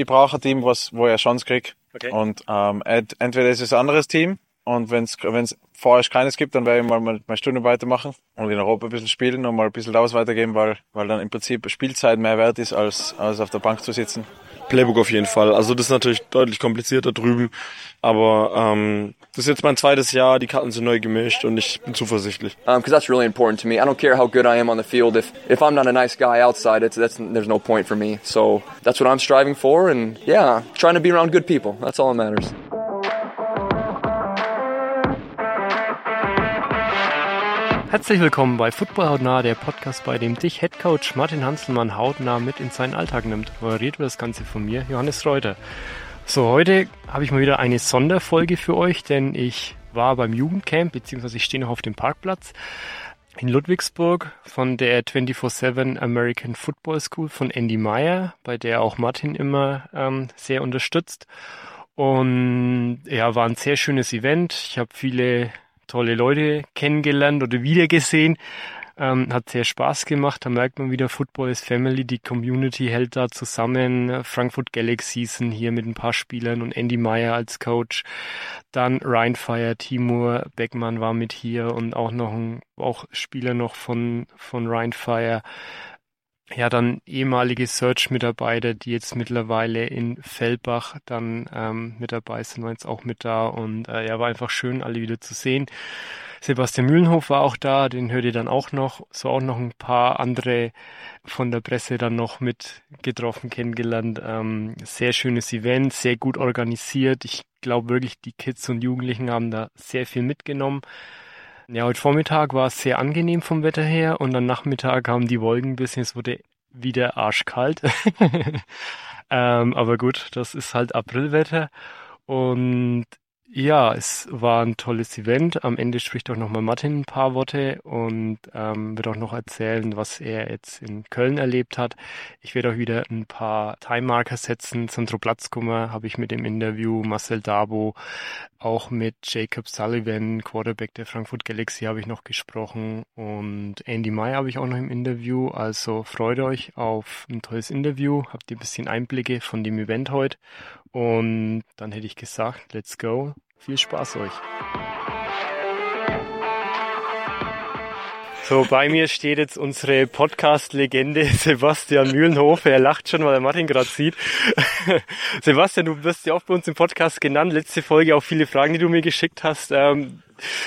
ich brauche ein Team, was, wo ich eine Chance kriege. Okay. Und ähm, entweder ist es ein anderes Team und wenn es vorerst keines gibt, dann werde ich mal meine Stunde weitermachen und in Europa ein bisschen spielen und mal ein bisschen Laus weitergeben, weil, weil dann im Prinzip Spielzeit mehr wert ist, als, als auf der Bank zu sitzen. Playbook auf jeden Fall. Also das ist natürlich deutlich komplizierter drüben, aber ähm, das ist jetzt mein zweites Jahr, die Karten sind neu gemischt und ich bin zuversichtlich. Um, that's really important to me. I don't care how good I am on the field. If if I'm not a nice guy outside, it's that's there's no point for me. So that's what I'm striving for, and yeah, trying to be around good people. That's all that matters. Herzlich willkommen bei Football Hautnah, der Podcast, bei dem dich Headcoach Martin Hanselmann hautnah mit in seinen Alltag nimmt. Moderiert wird das Ganze von mir, Johannes Reuter. So, heute habe ich mal wieder eine Sonderfolge für euch, denn ich war beim Jugendcamp, beziehungsweise ich stehe noch auf dem Parkplatz in Ludwigsburg von der 24-7 American Football School von Andy Meyer, bei der auch Martin immer ähm, sehr unterstützt. Und ja, war ein sehr schönes Event. Ich habe viele tolle Leute kennengelernt oder wiedergesehen. Ähm, hat sehr Spaß gemacht. Da merkt man wieder, Football ist Family. Die Community hält da zusammen. Frankfurt Galaxies sind hier mit ein paar Spielern und Andy Meyer als Coach. Dann Ryan Fire, Timur Beckmann war mit hier und auch noch ein auch Spieler noch von, von Fire ja, dann ehemalige Search-Mitarbeiter, die jetzt mittlerweile in Fellbach dann ähm, mit dabei sind, waren jetzt auch mit da und äh, ja, war einfach schön, alle wieder zu sehen. Sebastian Mühlenhof war auch da, den hört ihr dann auch noch, so auch noch ein paar andere von der Presse dann noch mit getroffen, kennengelernt. Ähm, sehr schönes Event, sehr gut organisiert. Ich glaube wirklich, die Kids und Jugendlichen haben da sehr viel mitgenommen. Ja, heute Vormittag war es sehr angenehm vom Wetter her und am Nachmittag haben die Wolken ein bisschen, es wurde wieder arschkalt. ähm, aber gut, das ist halt Aprilwetter. Und ja, es war ein tolles Event. Am Ende spricht auch nochmal Martin ein paar Worte und ähm, wird auch noch erzählen, was er jetzt in Köln erlebt hat. Ich werde auch wieder ein paar Time Marker setzen. Sandro Platzkummer habe ich mit dem Interview, Marcel Dabo, auch mit Jacob Sullivan, Quarterback der Frankfurt Galaxy, habe ich noch gesprochen und Andy May habe ich auch noch im Interview. Also freut euch auf ein tolles Interview, habt ihr ein bisschen Einblicke von dem Event heute und dann hätte ich gesagt, let's go. Viel Spaß euch. So, bei mir steht jetzt unsere Podcast-Legende Sebastian Mühlenhof. Er lacht schon, weil er Martin gerade sieht. Sebastian, du wirst ja auch bei uns im Podcast genannt. Letzte Folge auch viele Fragen, die du mir geschickt hast. Ähm,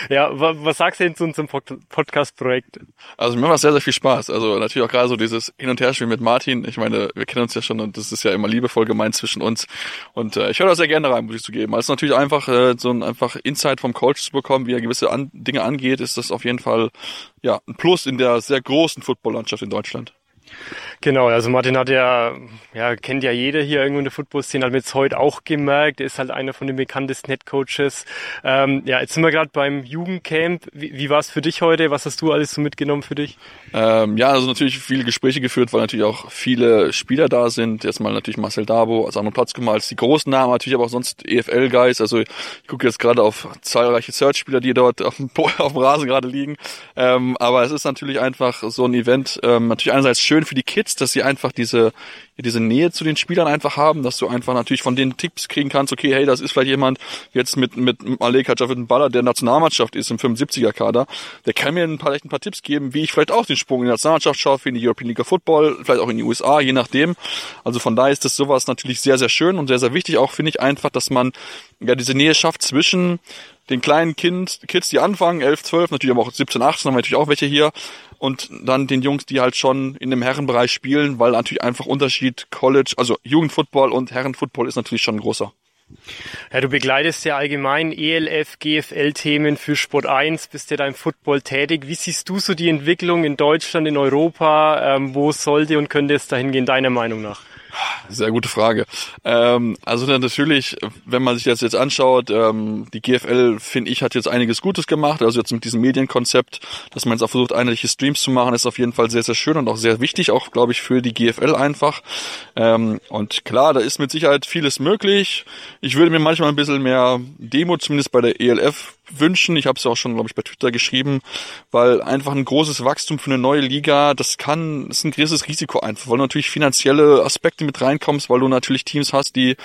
ja, was sagst du denn zu unserem Podcast-Projekt? Also mir macht sehr, sehr viel Spaß. Also natürlich auch gerade so dieses Hin- und Herspiel mit Martin. Ich meine, wir kennen uns ja schon und das ist ja immer liebevoll gemeint zwischen uns. Und äh, ich höre da sehr gerne rein, muss ich zugeben. Also natürlich einfach äh, so ein einfach Insight vom Coach zu bekommen, wie er gewisse an Dinge angeht, ist das auf jeden Fall ja ein Plus in der sehr großen Footballlandschaft in Deutschland. Genau, also Martin hat ja, ja, kennt ja jeder hier irgendwo in der Football-Szene, hat mir jetzt heute auch gemerkt, er ist halt einer von den bekanntesten Head-Coaches. Ähm, ja, jetzt sind wir gerade beim Jugendcamp. Wie, wie war es für dich heute? Was hast du alles so mitgenommen für dich? Ähm, ja, also natürlich viele Gespräche geführt, weil natürlich auch viele Spieler da sind. Jetzt mal natürlich Marcel Dabo als anderen Platz als die großen Namen, natürlich aber auch sonst EFL-Guys. Also ich gucke jetzt gerade auf zahlreiche Search-Spieler, die dort auf dem, auf dem Rasen gerade liegen. Ähm, aber es ist natürlich einfach so ein Event, ähm, natürlich einerseits schön für die Kids, dass sie einfach diese, diese Nähe zu den Spielern einfach haben, dass du einfach natürlich von denen Tipps kriegen kannst, okay, hey, das ist vielleicht jemand jetzt mit, mit Maleka Javid Baller, der Nationalmannschaft ist im 75er Kader, der kann mir ein paar, ein paar Tipps geben, wie ich vielleicht auch den Sprung in die Nationalmannschaft schaffe, in die European League of Football, vielleicht auch in die USA, je nachdem. Also von daher ist das sowas natürlich sehr, sehr schön und sehr, sehr wichtig. Auch finde ich einfach, dass man ja diese Nähe schafft zwischen den kleinen kind, Kids, die anfangen, 11, 12, natürlich aber auch 17, 18, haben wir natürlich auch welche hier, und dann den Jungs, die halt schon in dem Herrenbereich spielen, weil natürlich einfach Unterschied College, also Jugendfootball und Herrenfootball ist natürlich schon ein großer. Ja, du begleitest ja allgemein ELF, GFL-Themen für Sport 1, bist ja da im Football tätig. Wie siehst du so die Entwicklung in Deutschland, in Europa? Ähm, wo sollte und könnte es dahin gehen, deiner Meinung nach? Sehr gute Frage. Ähm, also natürlich, wenn man sich das jetzt anschaut, ähm, die GFL, finde ich, hat jetzt einiges Gutes gemacht. Also jetzt mit diesem Medienkonzept, dass man jetzt auch versucht, einheitliche Streams zu machen, ist auf jeden Fall sehr, sehr schön und auch sehr wichtig, auch glaube ich, für die GFL einfach. Ähm, und klar, da ist mit Sicherheit vieles möglich. Ich würde mir manchmal ein bisschen mehr Demo, zumindest bei der ELF, wünschen. Ich habe es auch schon, glaube ich, bei Twitter geschrieben, weil einfach ein großes Wachstum für eine neue Liga, das kann, das ist ein gewisses Risiko einfach, weil du natürlich finanzielle Aspekte mit reinkommst, weil du natürlich Teams hast, die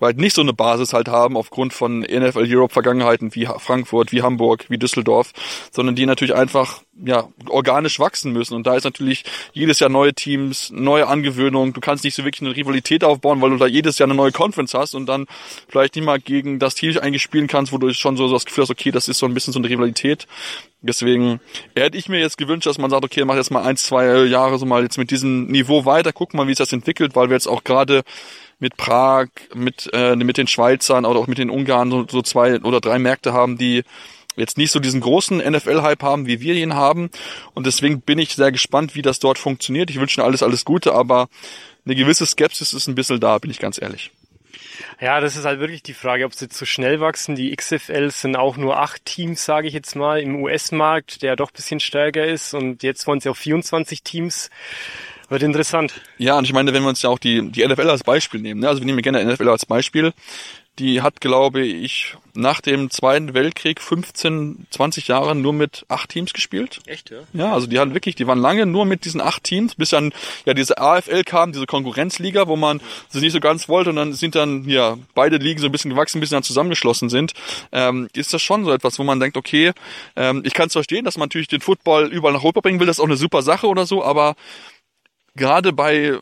halt nicht so eine Basis halt haben aufgrund von NFL Europe Vergangenheiten wie Frankfurt, wie Hamburg, wie Düsseldorf, sondern die natürlich einfach ja organisch wachsen müssen und da ist natürlich jedes Jahr neue Teams, neue Angewöhnung. Du kannst nicht so wirklich eine Rivalität aufbauen, weil du da jedes Jahr eine neue Conference hast und dann vielleicht nicht mal gegen das Team eigentlich spielen kannst, wo du schon so das Gefühl hast, okay, das ist so ein bisschen so eine Rivalität. Deswegen hätte ich mir jetzt gewünscht, dass man sagt, okay, mach jetzt mal eins, zwei Jahre so mal jetzt mit diesem Niveau weiter, guck mal, wie sich das entwickelt, weil wir jetzt auch gerade mit Prag, mit, äh, mit den Schweizern oder auch mit den Ungarn so, so zwei oder drei Märkte haben, die jetzt nicht so diesen großen NFL-Hype haben, wie wir ihn haben. Und deswegen bin ich sehr gespannt, wie das dort funktioniert. Ich wünsche Ihnen alles, alles Gute, aber eine gewisse Skepsis ist ein bisschen da, bin ich ganz ehrlich. Ja, das ist halt wirklich die Frage, ob sie zu schnell wachsen. Die XFL sind auch nur acht Teams, sage ich jetzt mal, im US-Markt, der doch bisschen stärker ist. Und jetzt wollen sie auf 24 Teams wird interessant. Ja, und ich meine, wenn wir uns ja auch die, die NFL als Beispiel nehmen, ne? also wir nehmen gerne NFL als Beispiel, die hat, glaube ich, nach dem Zweiten Weltkrieg 15, 20 Jahre nur mit acht Teams gespielt. Echt, ja? Ja, also die hatten wirklich, die waren lange nur mit diesen acht Teams, bis dann ja diese AFL kam, diese Konkurrenzliga, wo man sie nicht so ganz wollte und dann sind dann ja beide Ligen so ein bisschen gewachsen, bis sie dann zusammengeschlossen sind. Ähm, ist das schon so etwas, wo man denkt, okay, ähm, ich kann es verstehen, dass man natürlich den Football überall nach Europa bringen will, das ist auch eine super Sache oder so, aber gerade bei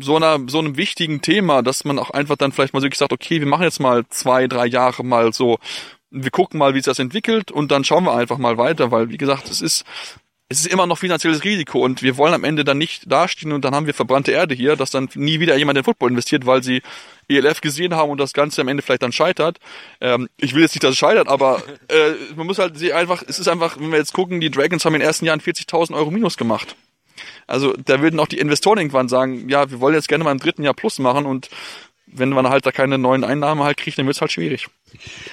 so einer so einem wichtigen Thema, dass man auch einfach dann vielleicht mal wirklich sagt, okay, wir machen jetzt mal zwei, drei Jahre mal so, wir gucken mal, wie sich das entwickelt und dann schauen wir einfach mal weiter, weil wie gesagt, es ist es ist immer noch finanzielles Risiko und wir wollen am Ende dann nicht dastehen und dann haben wir verbrannte Erde hier, dass dann nie wieder jemand in Football investiert, weil sie ELF gesehen haben und das Ganze am Ende vielleicht dann scheitert. Ähm, ich will jetzt nicht, dass es scheitert, aber äh, man muss halt sie einfach, es ist einfach, wenn wir jetzt gucken, die Dragons haben in den ersten Jahren 40.000 Euro Minus gemacht. Also da würden auch die Investoren irgendwann sagen, ja, wir wollen jetzt gerne mal im dritten Jahr Plus machen und wenn man halt da keine neuen Einnahmen halt kriegt, dann wird es halt schwierig.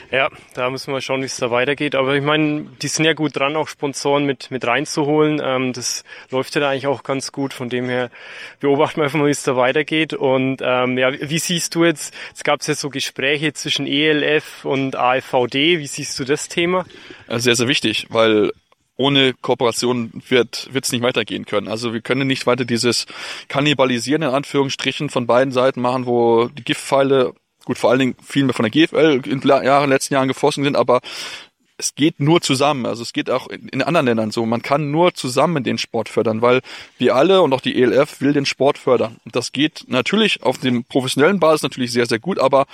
Ja, da müssen wir schauen, wie es da weitergeht. Aber ich meine, die sind ja gut dran, auch Sponsoren mit, mit reinzuholen. Ähm, das läuft ja da eigentlich auch ganz gut. Von dem her beobachten wir einfach mal, wie es da weitergeht. Und ähm, ja, wie siehst du jetzt, es gab ja so Gespräche zwischen ELF und AFVD. Wie siehst du das Thema? Sehr, sehr wichtig, weil ohne Kooperation wird es nicht weitergehen können. Also wir können nicht weiter dieses Kannibalisieren in Anführungsstrichen von beiden Seiten machen, wo die Giftpfeile, gut vor allen Dingen viel mehr von der GFL in den letzten Jahren gefossen sind, aber es geht nur zusammen. Also es geht auch in anderen Ländern so. Man kann nur zusammen den Sport fördern, weil wir alle und auch die ELF will den Sport fördern. Und das geht natürlich auf dem professionellen Basis natürlich sehr, sehr gut, aber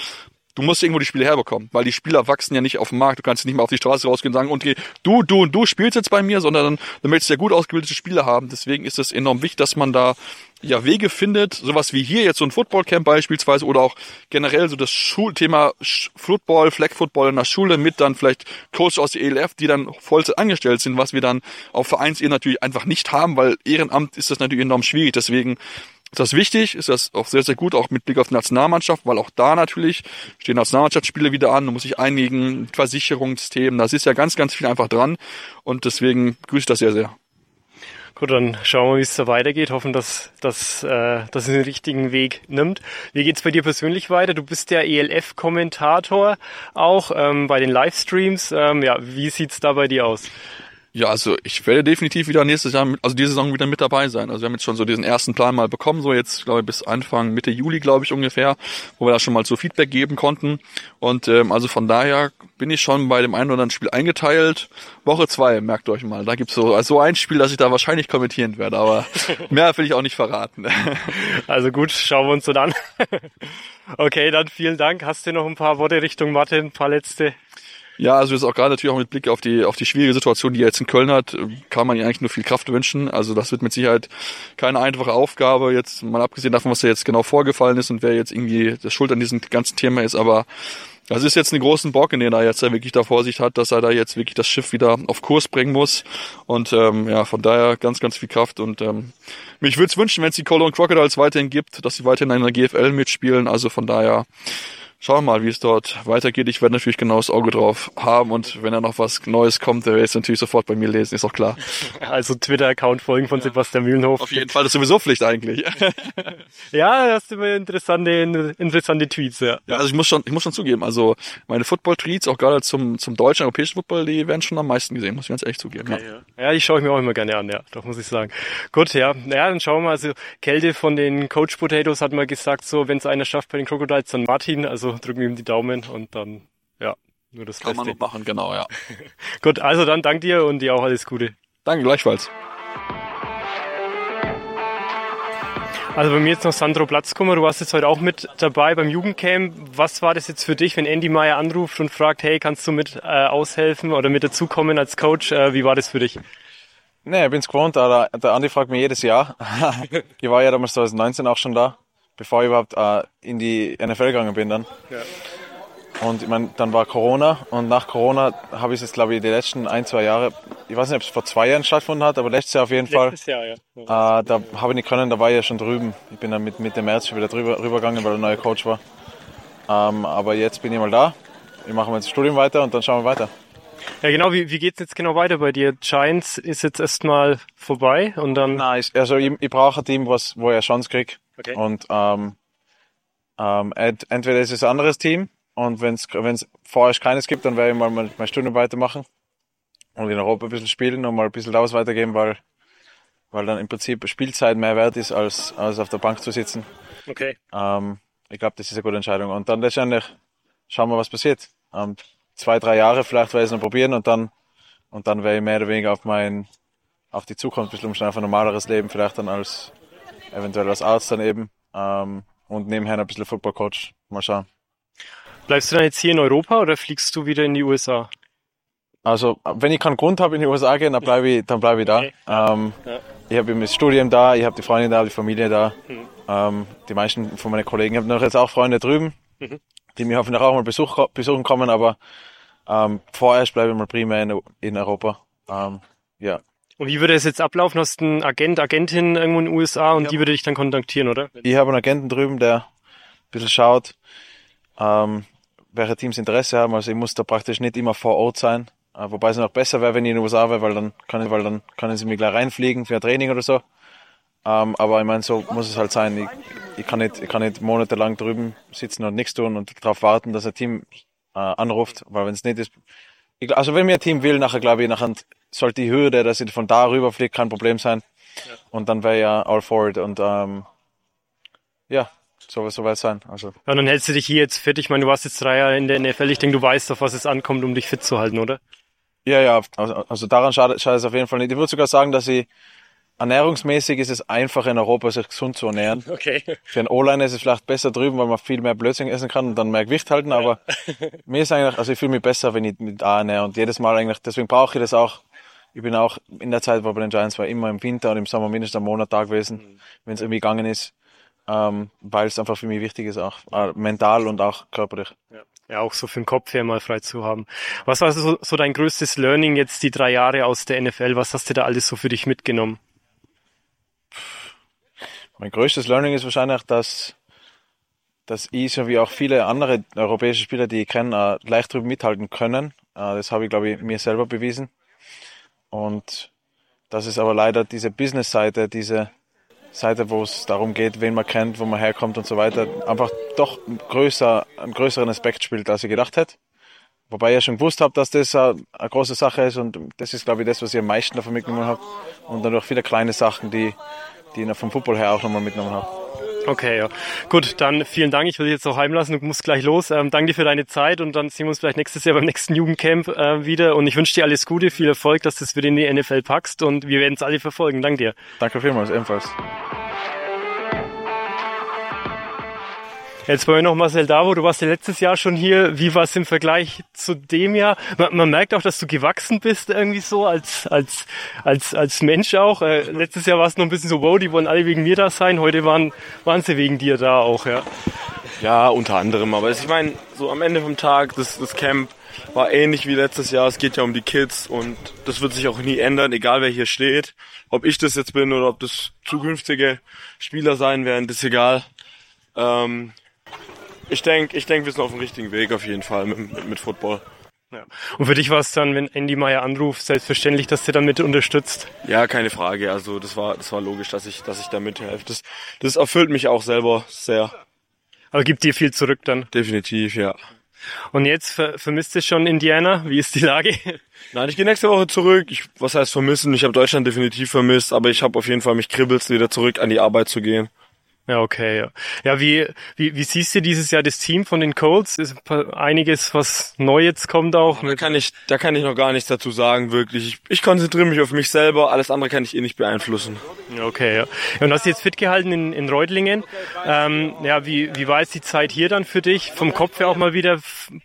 du musst irgendwo die Spiele herbekommen, weil die Spieler wachsen ja nicht auf dem Markt. Du kannst nicht mal auf die Straße rausgehen und sagen, okay, du, du und du spielst jetzt bei mir, sondern dann, dann möchtest ja gut ausgebildete Spieler haben. Deswegen ist es enorm wichtig, dass man da ja Wege findet, sowas wie hier jetzt so ein Footballcamp beispielsweise oder auch generell so das Schulthema Football, Flag Football in der Schule mit dann vielleicht Coach aus der ELF, die dann Vollzeit angestellt sind, was wir dann auf Vereinsebene natürlich einfach nicht haben, weil Ehrenamt ist das natürlich enorm schwierig. Deswegen ist das wichtig, ist das auch sehr, sehr gut, auch mit Blick auf die Nationalmannschaft, weil auch da natürlich stehen Nationalmannschaftsspiele wieder an, da muss ich einigen, Versicherungsthemen, das ist ja ganz, ganz viel einfach dran und deswegen grüße ich das sehr, sehr. Gut, dann schauen wir, wie es da weitergeht. Hoffen, dass, dass, äh, dass es den richtigen Weg nimmt. Wie geht's bei dir persönlich weiter? Du bist der ELF-Kommentator auch ähm, bei den Livestreams. Ähm, ja, wie sieht's da bei dir aus? Ja, also ich werde definitiv wieder nächstes Jahr, also diese Saison wieder mit dabei sein. Also wir haben jetzt schon so diesen ersten Plan mal bekommen, so jetzt glaube ich bis Anfang Mitte Juli glaube ich ungefähr, wo wir da schon mal so Feedback geben konnten. Und ähm, also von daher bin ich schon bei dem einen oder anderen Spiel eingeteilt. Woche zwei, merkt euch mal, da gibt's so also ein Spiel, das ich da wahrscheinlich kommentieren werde, aber mehr will ich auch nicht verraten. also gut, schauen wir uns so an. okay, dann vielen Dank. Hast du noch ein paar Worte Richtung Martin, ein paar letzte? Ja, also jetzt auch gerade natürlich auch mit Blick auf die auf die schwierige Situation, die er jetzt in Köln hat, kann man ihm eigentlich nur viel Kraft wünschen. Also das wird mit Sicherheit keine einfache Aufgabe, jetzt mal abgesehen davon, was da jetzt genau vorgefallen ist und wer jetzt irgendwie das Schuld an diesem ganzen Thema ist, aber das ist jetzt ein großen Bock, in den er jetzt wirklich da Vorsicht hat, dass er da jetzt wirklich das Schiff wieder auf Kurs bringen muss. Und ähm, ja, von daher ganz, ganz viel Kraft. Und ähm, mich würde es wünschen, wenn es die Cologne Crocodiles weiterhin gibt, dass sie weiterhin in der GFL mitspielen. Also von daher schauen wir mal, wie es dort weitergeht. Ich werde natürlich genau das Auge drauf haben und wenn da noch was Neues kommt, der werde ich es natürlich sofort bei mir lesen, ist auch klar. Also Twitter-Account folgen von ja. Sebastian Mühlenhof. Auf jeden Fall, das ist sowieso Pflicht eigentlich. ja, hast du immer interessante, interessante Tweets, ja. Ja, also ich muss schon, ich muss schon zugeben, also meine Football-Tweets, auch gerade zum, zum deutschen, europäischen Football, die werden schon am meisten gesehen, muss ich ganz ehrlich zugeben. Okay, ja. ja, die schaue ich mir auch immer gerne an, ja, doch muss ich sagen. Gut, ja, ja, dann schauen wir mal, also Kälte von den Coach Potatoes hat mal gesagt, so, wenn es einer schafft bei den Crocodiles, dann Martin, also drücken wir ihm die Daumen und dann, ja, nur das Kann Beste. man noch machen, genau, ja. Gut, also dann dank dir und dir auch alles Gute. Danke, gleichfalls. Also bei mir jetzt noch Sandro Platzkummer, du warst jetzt heute auch mit dabei beim Jugendcamp. Was war das jetzt für dich, wenn Andy Meyer anruft und fragt, hey, kannst du mit äh, aushelfen oder mit dazukommen als Coach? Äh, wie war das für dich? Nee, ich bin's gewohnt, der, der Andi fragt mich jedes Jahr. ich war ja damals 2019 auch schon da, bevor ich überhaupt äh, in die NFL gegangen bin dann. Ja. Und ich meine, dann war Corona und nach Corona habe ich es jetzt, glaube ich, die letzten ein, zwei Jahre, ich weiß nicht, ob es vor zwei Jahren stattgefunden hat, aber letztes Jahr auf jeden Fall. Letztes Jahr, ja. Äh, da habe ich nicht können, da war ich ja schon drüben. Ich bin dann mit Mitte März schon wieder drüber, rübergegangen, weil der neue Coach war. Ähm, aber jetzt bin ich mal da. Ich mache jetzt das Studium weiter und dann schauen wir weiter. Ja, genau. Wie, wie geht's jetzt genau weiter bei dir? Giants ist jetzt erstmal vorbei und dann. Nein, also ich, ich brauche ein Team, was, wo ich eine Chance kriege. Okay. Und ähm, ähm, entweder ist es ein anderes Team und wenn es vorerst keines gibt, dann werde ich mal meine Stunde weitermachen und in Europa ein bisschen spielen und mal ein bisschen aus weitergeben, weil, weil dann im Prinzip Spielzeit mehr wert ist, als, als auf der Bank zu sitzen. Okay. Ähm, ich glaube, das ist eine gute Entscheidung. Und dann letztendlich schauen wir, was passiert. Ähm, zwei, drei Jahre vielleicht werde ich es noch probieren und dann, und dann werde ich mehr oder weniger auf mein, auf die Zukunft ein bisschen umstellen, auf ein normaleres Leben, vielleicht dann als, eventuell als Arzt dann eben, ähm, und nebenher ein bisschen Football Coach. Mal schauen. Bleibst du dann jetzt hier in Europa oder fliegst du wieder in die USA? Also, wenn ich keinen Grund habe, in die USA gehen, dann bleibe ich, dann bleib ich da. Okay. Ähm, ja. Ich habe das Studium da, ich habe die Freunde da, die Familie da. Mhm. Ähm, die meisten von meinen Kollegen ich habe noch jetzt auch Freunde drüben, mhm. die mir hoffentlich auch mal Besuch, besuchen kommen, aber ähm, vorerst bleibe ich mal primär in, in Europa. Ähm, ja. Und wie würde es jetzt ablaufen? Hast du einen Agent, Agentin irgendwo in den USA und ja. die würde dich dann kontaktieren, oder? Ich habe einen Agenten drüben, der ein bisschen schaut. Ähm, welche Teams Interesse haben. Also ich muss da praktisch nicht immer vor Ort sein. Äh, wobei es noch besser wäre, wenn ich in den USA wäre, weil dann kann ich, weil dann können sie mir gleich reinfliegen für ein Training oder so. Ähm, aber ich meine, so muss es halt sein. Ich, ich, kann nicht, ich kann nicht monatelang drüben sitzen und nichts tun und darauf warten, dass ein Team äh, anruft, weil wenn es nicht ist, ich, also wenn mir ein Team will, nachher glaube ich, nachher sollte die Hürde, dass ich von da rüber fliege, kein Problem sein. Ja. Und dann wäre ja all for it. Und ähm, ja, soll so weit sein. Also. Ja, und dann hältst du dich hier jetzt fit. Ich meine, du warst jetzt drei Jahre in der NFL. Ich denke, du weißt, auf was es ankommt, um dich fit zu halten, oder? Ja, ja. Also, also daran schadet, schadet es auf jeden Fall nicht. Ich würde sogar sagen, dass ich ernährungsmäßig ist es einfach in Europa, sich gesund zu ernähren. Okay. Für einen O-Liner ist es vielleicht besser drüben, weil man viel mehr Blödsinn essen kann und dann mehr Gewicht halten. Ja. Aber mir ist eigentlich, also ich fühle mich besser, wenn ich mit A ernähre. Und jedes Mal eigentlich, deswegen brauche ich das auch. Ich bin auch in der Zeit, wo bei den Giants war, immer im Winter und im Sommer mindestens einen Monat da gewesen, mhm. wenn es irgendwie gegangen ist ähm, weil es einfach für mich wichtig ist, auch äh, mental und auch körperlich. Ja. ja, auch so für den Kopf her mal frei zu haben. Was war so, so dein größtes Learning jetzt die drei Jahre aus der NFL? Was hast du da alles so für dich mitgenommen? Mein größtes Learning ist wahrscheinlich, dass, dass ich, so wie auch viele andere europäische Spieler, die ich kenne, äh, leicht drüber mithalten können. Äh, das habe ich, glaube ich, mir selber bewiesen. Und das ist aber leider diese Business-Seite, diese, Seite, wo es darum geht, wen man kennt, wo man herkommt und so weiter, einfach doch größer, einen größeren Aspekt spielt, als ich gedacht hätte. Wobei ja schon gewusst habe, dass das eine, große Sache ist und das ist, glaube ich, das, was ich am meisten davon mitgenommen habe. Und dann noch viele kleine Sachen, die, die ich vom Football her auch nochmal mitgenommen habe. Okay, ja. Gut, dann vielen Dank. Ich will dich jetzt auch heimlassen. Du musst gleich los. Ähm, danke dir für deine Zeit und dann sehen wir uns vielleicht nächstes Jahr beim nächsten Jugendcamp äh, wieder. Und ich wünsche dir alles Gute, viel Erfolg, dass du es wieder in die NFL packst und wir werden es alle verfolgen. Danke dir. Danke vielmals, ebenfalls. Jetzt bei mir noch Marcel Davo, du warst ja letztes Jahr schon hier. Wie war es im Vergleich zu dem Jahr? Man, man, merkt auch, dass du gewachsen bist irgendwie so als, als, als, als Mensch auch. Äh, letztes Jahr war es noch ein bisschen so, wow, die wollen alle wegen mir da sein. Heute waren, waren sie wegen dir da auch, ja. Ja, unter anderem. Aber ich meine, so am Ende vom Tag, das, das Camp war ähnlich wie letztes Jahr. Es geht ja um die Kids und das wird sich auch nie ändern, egal wer hier steht. Ob ich das jetzt bin oder ob das zukünftige Spieler sein werden, das ist egal. Ähm, ich denke, ich denk, wir sind auf dem richtigen Weg auf jeden Fall mit, mit, mit Football. Ja. Und für dich war es dann, wenn Andy Meyer anruft, selbstverständlich, dass du damit unterstützt? Ja, keine Frage. Also das war, das war logisch, dass ich, dass ich da mithelfe. Das, das erfüllt mich auch selber sehr. Aber gibt dir viel zurück dann? Definitiv, ja. Und jetzt ver vermisst du schon Indiana? Wie ist die Lage? Nein, ich gehe nächste Woche zurück. Ich, was heißt vermissen? Ich habe Deutschland definitiv vermisst, aber ich habe auf jeden Fall mich kribbelst, wieder zurück an die Arbeit zu gehen. Ja, okay. Ja, ja wie, wie, wie siehst du dieses Jahr das Team von den Colts? Ist einiges, was neu jetzt kommt auch? Da kann ich, da kann ich noch gar nichts dazu sagen, wirklich. Ich, ich konzentriere mich auf mich selber, alles andere kann ich eh nicht beeinflussen. Okay, ja. Und hast du jetzt fit gehalten in, in Reutlingen? Ähm, ja, wie, wie war jetzt die Zeit hier dann für dich? Vom Kopf her auch mal wieder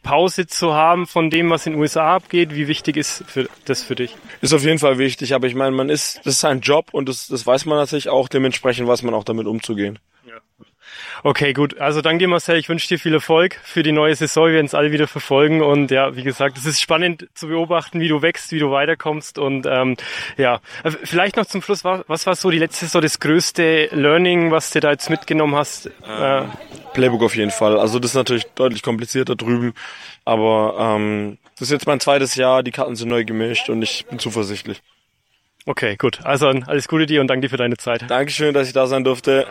Pause zu haben von dem, was in den USA abgeht? Wie wichtig ist für, das für dich? Ist auf jeden Fall wichtig, aber ich meine, man ist, das ist sein Job und das, das weiß man natürlich auch, dementsprechend weiß man auch damit umzugehen. Okay, gut. Also danke Marcel, ich wünsche dir viel Erfolg für die neue Saison. Wir werden es alle wieder verfolgen und ja, wie gesagt, es ist spannend zu beobachten, wie du wächst, wie du weiterkommst und ähm, ja, äh, vielleicht noch zum Schluss, was war so die letzte Saison das größte Learning, was du da jetzt mitgenommen hast? Ähm, Playbook auf jeden Fall. Also das ist natürlich deutlich komplizierter drüben, aber ähm, das ist jetzt mein zweites Jahr, die Karten sind neu gemischt und ich bin zuversichtlich. Okay, gut. Also alles Gute dir und danke dir für deine Zeit. Dankeschön, dass ich da sein durfte.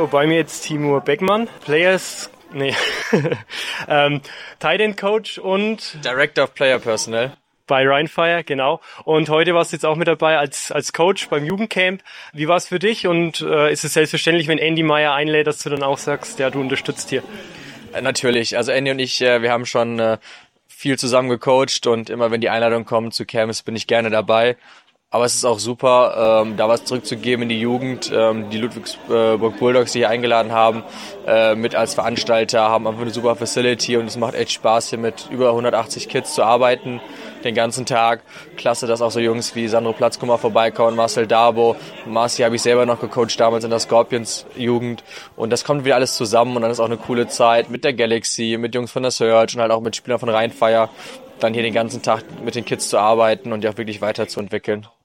So, bei mir jetzt Timur Beckmann, Players, nee, ähm, Tight End Coach und Director of Player Personnel bei Rheinfire, genau. Und heute warst du jetzt auch mit dabei als, als Coach beim Jugendcamp. Wie war es für dich? Und äh, ist es selbstverständlich, wenn Andy Meyer einlädt, dass du dann auch sagst, ja, du unterstützt hier? Äh, natürlich. Also Andy und ich, äh, wir haben schon äh, viel zusammen gecoacht und immer wenn die Einladung kommt zu Camps, bin ich gerne dabei. Aber es ist auch super, ähm, da was zurückzugeben in die Jugend. Ähm, die Ludwigsburg Bulldogs, die hier eingeladen haben, äh, mit als Veranstalter, haben einfach eine super Facility und es macht echt Spaß, hier mit über 180 Kids zu arbeiten, den ganzen Tag. Klasse, dass auch so Jungs wie Sandro Platzkummer vorbeikommen, Marcel Dabo, Marci habe ich selber noch gecoacht damals in der Scorpions Jugend. Und das kommt wieder alles zusammen und dann ist auch eine coole Zeit mit der Galaxy, mit Jungs von der Search und halt auch mit Spielern von Rheinfire, dann hier den ganzen Tag mit den Kids zu arbeiten und die auch wirklich weiterzuentwickeln.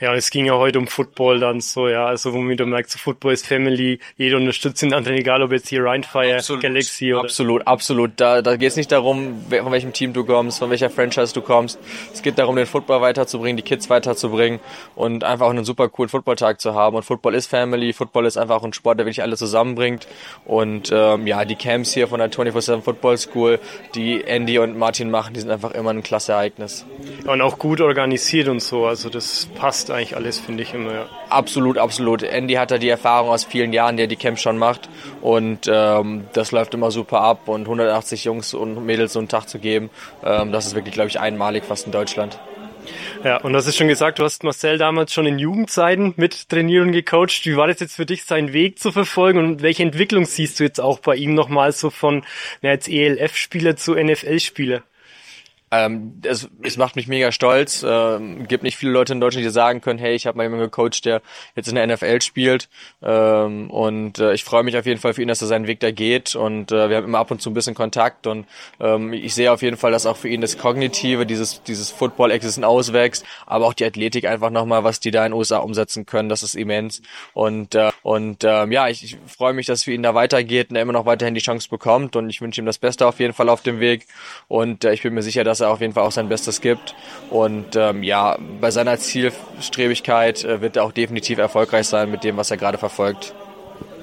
Ja, es ging ja heute um Football dann so, ja, also womit du merkst, so Football ist Family, jeder unterstützt den anderen, egal ob jetzt hier Rheinfire, absolut, Galaxy oder... Absolut, absolut, da, da geht es nicht darum, von welchem Team du kommst, von welcher Franchise du kommst, es geht darum, den Football weiterzubringen, die Kids weiterzubringen und einfach auch einen super coolen Footballtag zu haben. Und Football ist Family, Football ist einfach ein Sport, der wirklich alle zusammenbringt. Und ähm, ja, die Camps hier von der 24-7 Football School, die Andy und Martin machen, die sind einfach immer ein klasse Ereignis. Und auch gut organisiert und so, also das passt eigentlich alles, finde ich immer. Ja. Absolut, absolut. Andy hat da die Erfahrung aus vielen Jahren, der die Camps schon macht und ähm, das läuft immer super ab und 180 Jungs und Mädels so einen Tag zu geben, ähm, das ist wirklich, glaube ich, einmalig fast in Deutschland. Ja, und hast es schon gesagt, du hast Marcel damals schon in Jugendzeiten mit trainieren und gecoacht. Wie war das jetzt für dich, seinen Weg zu verfolgen und welche Entwicklung siehst du jetzt auch bei ihm nochmal so von na, jetzt ELF-Spieler zu NFL-Spieler? Ähm, es, es macht mich mega stolz. Ähm, gibt nicht viele Leute in Deutschland, die sagen können, hey, ich habe mal jemanden gecoacht, der jetzt in der NFL spielt. Ähm, und äh, ich freue mich auf jeden Fall für ihn, dass er seinen Weg da geht. Und äh, wir haben immer ab und zu ein bisschen Kontakt. Und ähm, ich sehe auf jeden Fall, dass auch für ihn das Kognitive, dieses, dieses Football existen auswächst, aber auch die Athletik einfach nochmal, was die da in den USA umsetzen können, das ist immens. Und, äh, und äh, ja, ich, ich freue mich, dass für ihn da weitergeht und er immer noch weiterhin die Chance bekommt. Und ich wünsche ihm das Beste auf jeden Fall auf dem Weg. Und äh, ich bin mir sicher, dass er auf jeden Fall auch sein Bestes gibt. Und ähm, ja, bei seiner Zielstrebigkeit äh, wird er auch definitiv erfolgreich sein mit dem, was er gerade verfolgt.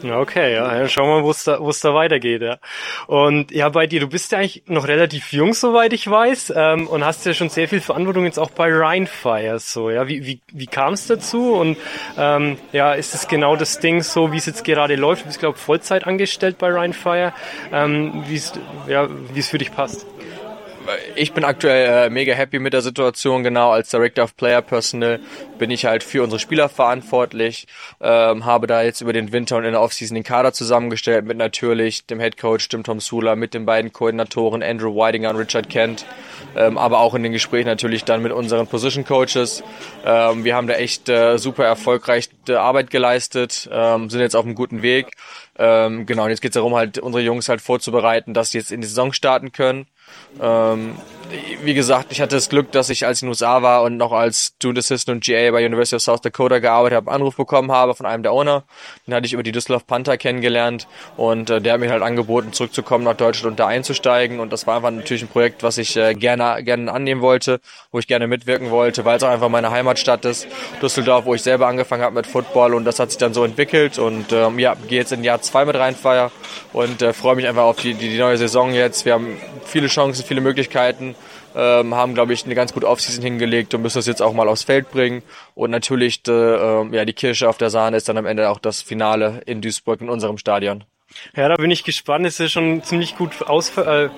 Okay, ja, schauen wir mal, wo es da, da weitergeht, ja. Und ja, bei dir, du bist ja eigentlich noch relativ jung, soweit ich weiß, ähm, und hast ja schon sehr viel Verantwortung jetzt auch bei Rheinfire, so, ja. Wie, wie, wie kam es dazu? Und ähm, ja, ist es genau das Ding so, wie es jetzt gerade läuft? Du bist, glaube ich, Vollzeit angestellt bei Rheinfire, ähm, wie ja, wie es für dich passt ich bin aktuell äh, mega happy mit der Situation. Genau als Director of Player Personnel bin ich halt für unsere Spieler verantwortlich. Ähm, habe da jetzt über den Winter und in der Offseason den Kader zusammengestellt mit natürlich dem Head Coach, dem Tom Sula, mit den beiden Koordinatoren Andrew Weidinger und Richard Kent. Ähm, aber auch in den Gesprächen natürlich dann mit unseren Position Coaches. Ähm, wir haben da echt äh, super erfolgreich Arbeit geleistet, ähm, sind jetzt auf einem guten Weg. Ähm, genau, und jetzt geht es darum, halt unsere Jungs halt vorzubereiten, dass sie jetzt in die Saison starten können. Ähm, wie gesagt, ich hatte das Glück, dass ich als ich in den USA war und noch als Student Assistant und GA bei University of South Dakota gearbeitet habe, einen Anruf bekommen habe von einem der Owner. Den hatte ich über die Düsseldorf Panther kennengelernt und äh, der hat mir halt angeboten, zurückzukommen nach Deutschland und da einzusteigen. Und das war einfach natürlich ein Projekt, was ich äh, gerne, gerne annehmen wollte, wo ich gerne mitwirken wollte, weil es auch einfach meine Heimatstadt ist, Düsseldorf, wo ich selber angefangen habe mit Football und das hat sich dann so entwickelt und ähm, ja, gehe jetzt in Jahr zwei mit reinfeier und äh, freue mich einfach auf die, die, die neue Saison jetzt. Wir haben viele Chancen, viele Möglichkeiten ähm, haben, glaube ich, eine ganz gute Offseason hingelegt und müssen das jetzt auch mal aufs Feld bringen. Und natürlich, äh, ja, die Kirsche auf der Sahne ist dann am Ende auch das Finale in Duisburg in unserem Stadion. Ja, da bin ich gespannt. Es ist schon ziemlich gut ausver äh,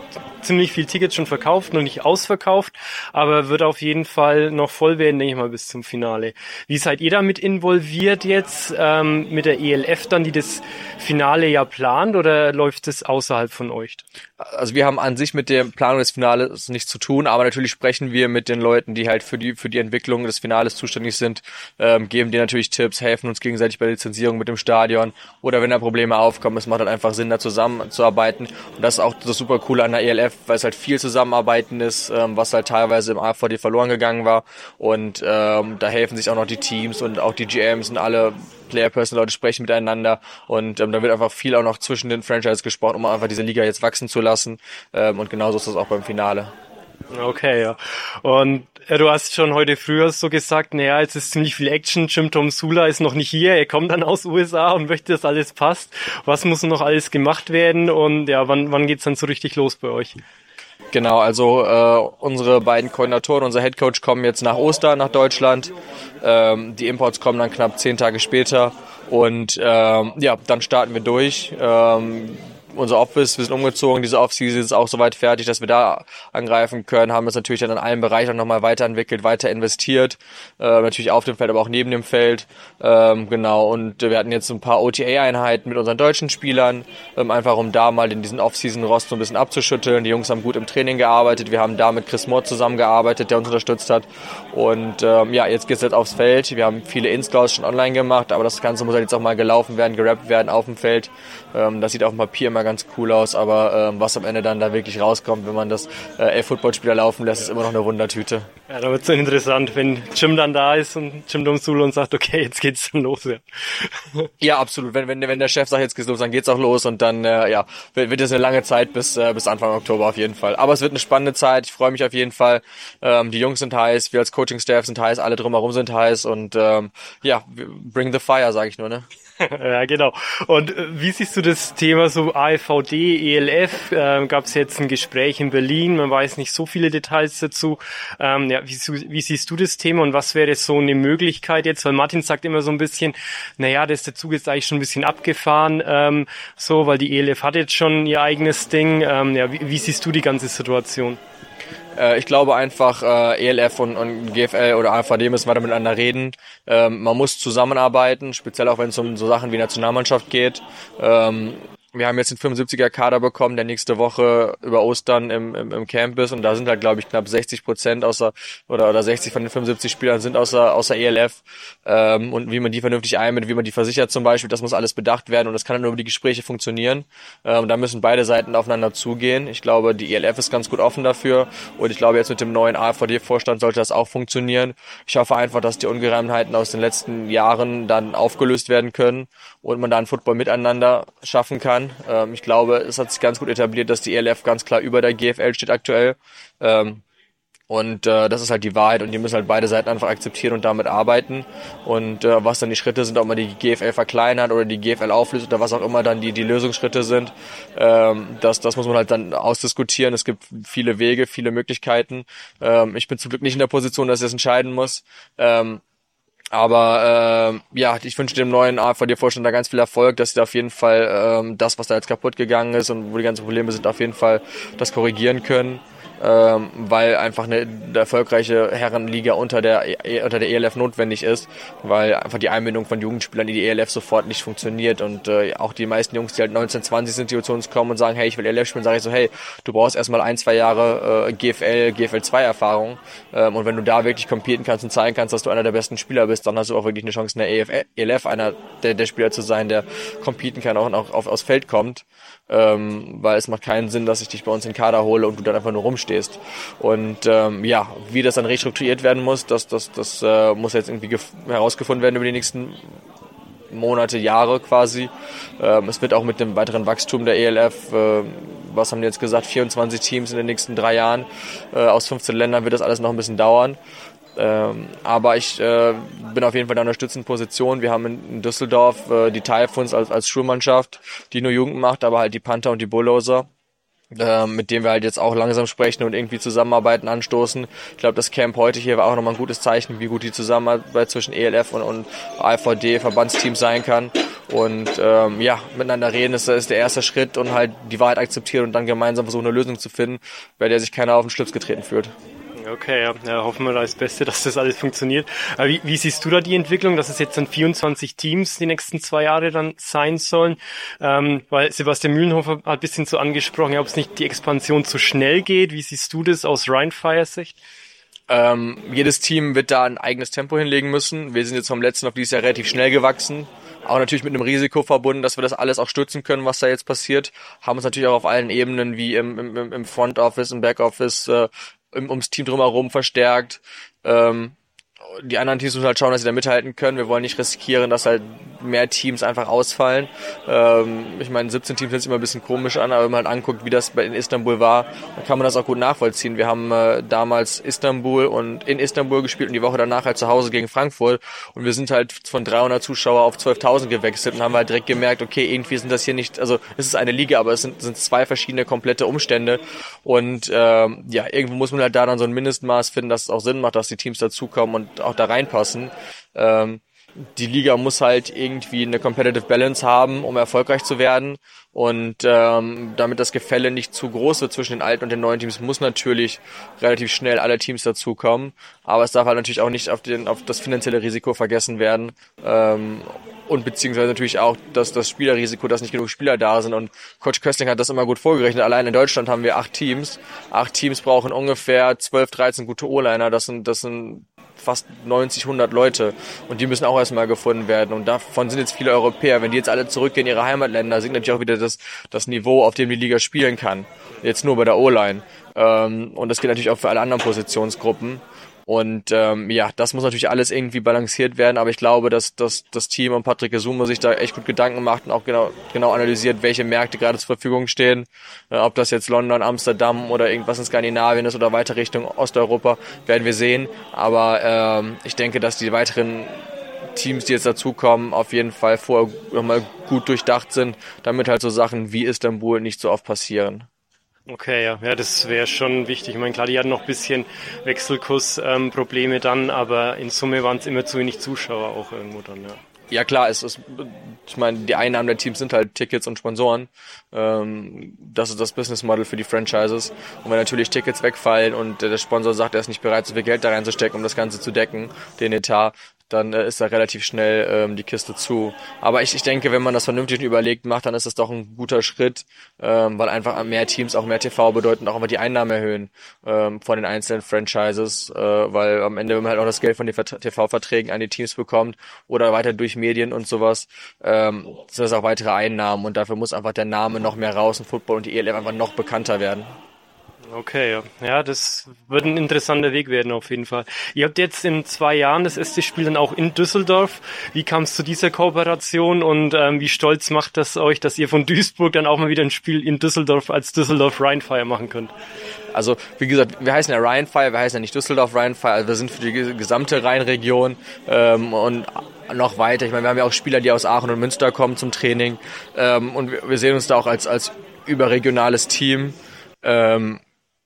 ziemlich viel Tickets schon verkauft, noch nicht ausverkauft, aber wird auf jeden Fall noch voll werden, denke ich mal, bis zum Finale. Wie seid ihr damit involviert jetzt ähm, mit der ELF dann, die das Finale ja plant oder läuft es außerhalb von euch? Also wir haben an sich mit der Planung des Finales nichts zu tun, aber natürlich sprechen wir mit den Leuten, die halt für die für die Entwicklung des Finales zuständig sind, ähm, geben dir natürlich Tipps, helfen uns gegenseitig bei der Lizenzierung mit dem Stadion oder wenn da Probleme aufkommen, es macht halt einfach Sinn, da zusammenzuarbeiten. Und das ist auch das super coole an der ELF, weil es halt viel Zusammenarbeiten ist, ähm, was halt teilweise im AVD verloren gegangen war. Und ähm, da helfen sich auch noch die Teams und auch die GMs und alle Player-Person-Leute sprechen miteinander und ähm, da wird einfach viel auch noch zwischen den Franchises gesprochen, um einfach diese Liga jetzt wachsen zu lassen. Ähm, und genauso ist das auch beim Finale. Okay, ja. Und ja, du hast schon heute früher so gesagt, naja, jetzt ist ziemlich viel Action. Jim Tom Sula ist noch nicht hier. Er kommt dann aus USA und möchte, dass alles passt. Was muss noch alles gemacht werden? Und ja, wann, wann geht's dann so richtig los bei euch? Genau, also äh, unsere beiden Koordinatoren, unser Headcoach kommen jetzt nach Ostern nach Deutschland. Ähm, die Imports kommen dann knapp zehn Tage später. Und ähm, ja, dann starten wir durch. Ähm, unser Office, wir sind umgezogen, diese Offseason ist auch soweit fertig, dass wir da angreifen können, haben das natürlich dann in allen Bereichen nochmal weiterentwickelt, weiter investiert, äh, natürlich auf dem Feld, aber auch neben dem Feld, ähm, genau, und wir hatten jetzt ein paar OTA-Einheiten mit unseren deutschen Spielern, ähm, einfach um da mal in diesen Offseason-Rost so ein bisschen abzuschütteln, die Jungs haben gut im Training gearbeitet, wir haben da mit Chris Moore zusammengearbeitet, der uns unterstützt hat und ähm, ja, jetzt geht's jetzt aufs Feld, wir haben viele Installs schon online gemacht, aber das Ganze muss halt jetzt auch mal gelaufen werden, gerappt werden auf dem Feld, ähm, das sieht auf dem Papier immer ganz cool aus, aber ähm, was am Ende dann da wirklich rauskommt, wenn man das äh, Elf-Footballspieler laufen lässt, ist immer noch eine Wundertüte. Ja, da wird es dann interessant, wenn Jim dann da ist und Jim Domsul und sagt, okay, jetzt geht's dann los. Ja, ja absolut. Wenn, wenn, wenn der Chef sagt, jetzt geht's los, dann geht's auch los und dann äh, ja, wird, wird es eine lange Zeit bis, äh, bis Anfang Oktober auf jeden Fall. Aber es wird eine spannende Zeit. Ich freue mich auf jeden Fall. Ähm, die Jungs sind heiß, wir als Coaching-Staff sind heiß, alle drumherum sind heiß und ähm, ja, bring the fire, sage ich nur, ne? ja, genau. Und äh, wie siehst du das Thema so AFVD, ELF? Ähm, Gab es jetzt ein Gespräch in Berlin? Man weiß nicht so viele Details dazu. Ähm, ja, wie, wie, siehst du das Thema und was wäre so eine Möglichkeit jetzt? Weil Martin sagt immer so ein bisschen, naja, das der Zug ist eigentlich schon ein bisschen abgefahren, ähm, so, weil die ELF hat jetzt schon ihr eigenes Ding. Ähm, ja, wie, wie siehst du die ganze Situation? Äh, ich glaube einfach, äh, ELF und, und GFL oder AVD müssen weiter miteinander reden. Ähm, man muss zusammenarbeiten, speziell auch wenn es um so Sachen wie Nationalmannschaft geht. Ähm, wir haben jetzt den 75er Kader bekommen, der nächste Woche über Ostern im, im, im Camp ist und da sind halt, glaube ich, knapp 60 Prozent außer oder, oder 60 von den 75 Spielern sind außer, außer ELF ähm, und wie man die vernünftig einbindet, wie man die versichert zum Beispiel, das muss alles bedacht werden und das kann dann nur über die Gespräche funktionieren. Ähm, da müssen beide Seiten aufeinander zugehen. Ich glaube, die ELF ist ganz gut offen dafür und ich glaube, jetzt mit dem neuen AVD-Vorstand sollte das auch funktionieren. Ich hoffe einfach, dass die Ungereimtheiten aus den letzten Jahren dann aufgelöst werden können und man da einen Football miteinander schaffen kann kann. Ähm, ich glaube, es hat sich ganz gut etabliert, dass die ELF ganz klar über der GFL steht aktuell. Ähm, und äh, das ist halt die Wahrheit und die müssen halt beide Seiten einfach akzeptieren und damit arbeiten. Und äh, was dann die Schritte sind, ob man die GFL verkleinert oder die GFL auflöst oder was auch immer dann die, die Lösungsschritte sind, ähm, das, das muss man halt dann ausdiskutieren. Es gibt viele Wege, viele Möglichkeiten. Ähm, ich bin zum Glück nicht in der Position, dass ich das entscheiden muss. Ähm, aber äh, ja, ich wünsche dem neuen AVD-Vorstand da ganz viel Erfolg, dass sie da auf jeden Fall ähm, das, was da jetzt kaputt gegangen ist und wo die ganzen Probleme sind, auf jeden Fall das korrigieren können. Ähm, weil einfach eine, erfolgreiche Herrenliga unter der, e, unter der ELF notwendig ist, weil einfach die Einbindung von Jugendspielern in die ELF sofort nicht funktioniert und äh, auch die meisten Jungs, die halt 19, 20 sind, die zu uns kommen und sagen, hey, ich will ELF spielen, sage ich so, hey, du brauchst erstmal ein, zwei Jahre äh, GFL, GFL 2 Erfahrung. Ähm, und wenn du da wirklich competen kannst und zeigen kannst, dass du einer der besten Spieler bist, dann hast du auch wirklich eine Chance in der ELF einer der, der Spieler zu sein, der competen kann, auch, auch auf, aufs Feld kommt ähm, weil es macht keinen Sinn, dass ich dich bei uns in den Kader hole und du dann einfach nur rumstehst. Und ähm, ja, wie das dann restrukturiert werden muss, das, das, das äh, muss jetzt irgendwie herausgefunden werden über die nächsten Monate, Jahre quasi. Ähm, es wird auch mit dem weiteren Wachstum der ELF, äh, was haben die jetzt gesagt, 24 Teams in den nächsten drei Jahren äh, aus 15 Ländern wird das alles noch ein bisschen dauern. Ähm, aber ich äh, bin auf jeden Fall in einer unterstützenden Position. Wir haben in, Düsseldorf äh, die Typhoons als, als Schulmannschaft, die nur Jugend macht, aber halt die Panther und die Bulldozer. Äh, mit dem wir halt jetzt auch langsam sprechen und irgendwie Zusammenarbeiten anstoßen. Ich glaube, das Camp heute hier war auch nochmal ein gutes Zeichen, wie gut die Zusammenarbeit zwischen ELF und, und AVD Verbandsteam sein kann. Und ähm, ja, miteinander reden ist, ist der erste Schritt und halt die Wahrheit akzeptieren und dann gemeinsam versuchen, eine Lösung zu finden, bei der sich keiner auf den Schlips getreten fühlt. Okay, ja. hoffen wir das Beste, dass das alles funktioniert. Aber wie, wie siehst du da die Entwicklung, dass es jetzt dann 24 Teams die nächsten zwei Jahre dann sein sollen? Ähm, weil Sebastian Mühlenhofer hat ein bisschen so angesprochen, ob es nicht die Expansion zu schnell geht. Wie siehst du das aus Rheinfire Sicht? Ähm, jedes Team wird da ein eigenes Tempo hinlegen müssen. Wir sind jetzt vom letzten auf dieses Jahr relativ schnell gewachsen. Auch natürlich mit einem Risiko verbunden, dass wir das alles auch stützen können, was da jetzt passiert. Haben uns natürlich auch auf allen Ebenen wie im, im, im Front Office, im Back Office äh, ums Team drumherum verstärkt. Ähm, die anderen Teams müssen halt schauen, dass sie da mithalten können. Wir wollen nicht riskieren, dass halt mehr Teams einfach ausfallen. Ähm, ich meine, 17 Teams hört sich immer ein bisschen komisch an, aber wenn man halt anguckt, wie das in Istanbul war, dann kann man das auch gut nachvollziehen. Wir haben äh, damals Istanbul und in Istanbul gespielt und die Woche danach halt zu Hause gegen Frankfurt und wir sind halt von 300 Zuschauer auf 12.000 gewechselt und haben halt direkt gemerkt, okay, irgendwie sind das hier nicht, also es ist eine Liga, aber es sind, sind zwei verschiedene komplette Umstände und ähm, ja, irgendwo muss man halt da dann so ein Mindestmaß finden, dass es auch Sinn macht, dass die Teams dazukommen und auch da reinpassen. Ähm, die Liga muss halt irgendwie eine Competitive Balance haben, um erfolgreich zu werden. Und ähm, damit das Gefälle nicht zu groß wird zwischen den alten und den neuen Teams, muss natürlich relativ schnell alle Teams dazukommen. Aber es darf halt natürlich auch nicht auf, den, auf das finanzielle Risiko vergessen werden. Ähm, und beziehungsweise natürlich auch das, das Spielerrisiko, dass nicht genug Spieler da sind. Und Coach Köstling hat das immer gut vorgerechnet. Allein in Deutschland haben wir acht Teams. Acht Teams brauchen ungefähr 12, 13 gute O-Liner. Das sind, das sind fast 90, 100 Leute und die müssen auch erstmal gefunden werden und davon sind jetzt viele Europäer. Wenn die jetzt alle zurückgehen in ihre Heimatländer, sinkt natürlich auch wieder das, das Niveau, auf dem die Liga spielen kann. Jetzt nur bei der O-Line. Ähm, und das gilt natürlich auch für alle anderen Positionsgruppen. Und ähm, ja, das muss natürlich alles irgendwie balanciert werden, aber ich glaube, dass, dass das Team und Patrick Gesumo sich da echt gut Gedanken macht und auch genau, genau analysiert, welche Märkte gerade zur Verfügung stehen. Äh, ob das jetzt London, Amsterdam oder irgendwas in Skandinavien ist oder weiter Richtung Osteuropa, werden wir sehen. Aber ähm, ich denke, dass die weiteren Teams, die jetzt dazukommen, auf jeden Fall vorher nochmal gut durchdacht sind, damit halt so Sachen wie Istanbul nicht so oft passieren. Okay, ja, ja das wäre schon wichtig. Ich meine, klar, die hatten noch ein bisschen Wechselkursprobleme ähm, dann, aber in Summe waren es immer zu wenig Zuschauer auch irgendwo dann, ja. Ja klar, es ist, ich meine, die Einnahmen der Teams sind halt Tickets und Sponsoren. Ähm, das ist das Business Model für die Franchises. Und wenn natürlich Tickets wegfallen und der Sponsor sagt, er ist nicht bereit, so viel Geld da reinzustecken, um das Ganze zu decken, den Etat, dann äh, ist da relativ schnell ähm, die Kiste zu. Aber ich, ich denke, wenn man das vernünftig überlegt macht, dann ist das doch ein guter Schritt, ähm, weil einfach mehr Teams auch mehr TV bedeuten, auch immer die Einnahmen erhöhen ähm, von den einzelnen Franchises, äh, weil am Ende, wenn man halt auch das Geld von den TV-Verträgen an die Teams bekommt oder weiter durch Medien und sowas, ähm, sind das auch weitere Einnahmen und dafür muss einfach der Name noch mehr raus und Football und die ELF einfach noch bekannter werden. Okay, ja. ja, das wird ein interessanter Weg werden auf jeden Fall. Ihr habt jetzt in zwei Jahren das erste Spiel dann auch in Düsseldorf. Wie kam es zu dieser Kooperation und ähm, wie stolz macht das euch, dass ihr von Duisburg dann auch mal wieder ein Spiel in Düsseldorf als Düsseldorf Rheinfire machen könnt? Also wie gesagt, wir heißen ja Rheinfire, wir heißen ja nicht Düsseldorf Rheinfire, also wir sind für die gesamte Rheinregion ähm, und noch weiter. Ich meine, wir haben ja auch Spieler, die aus Aachen und Münster kommen zum Training ähm, und wir, wir, sehen uns da auch als, als überregionales Team. Ähm,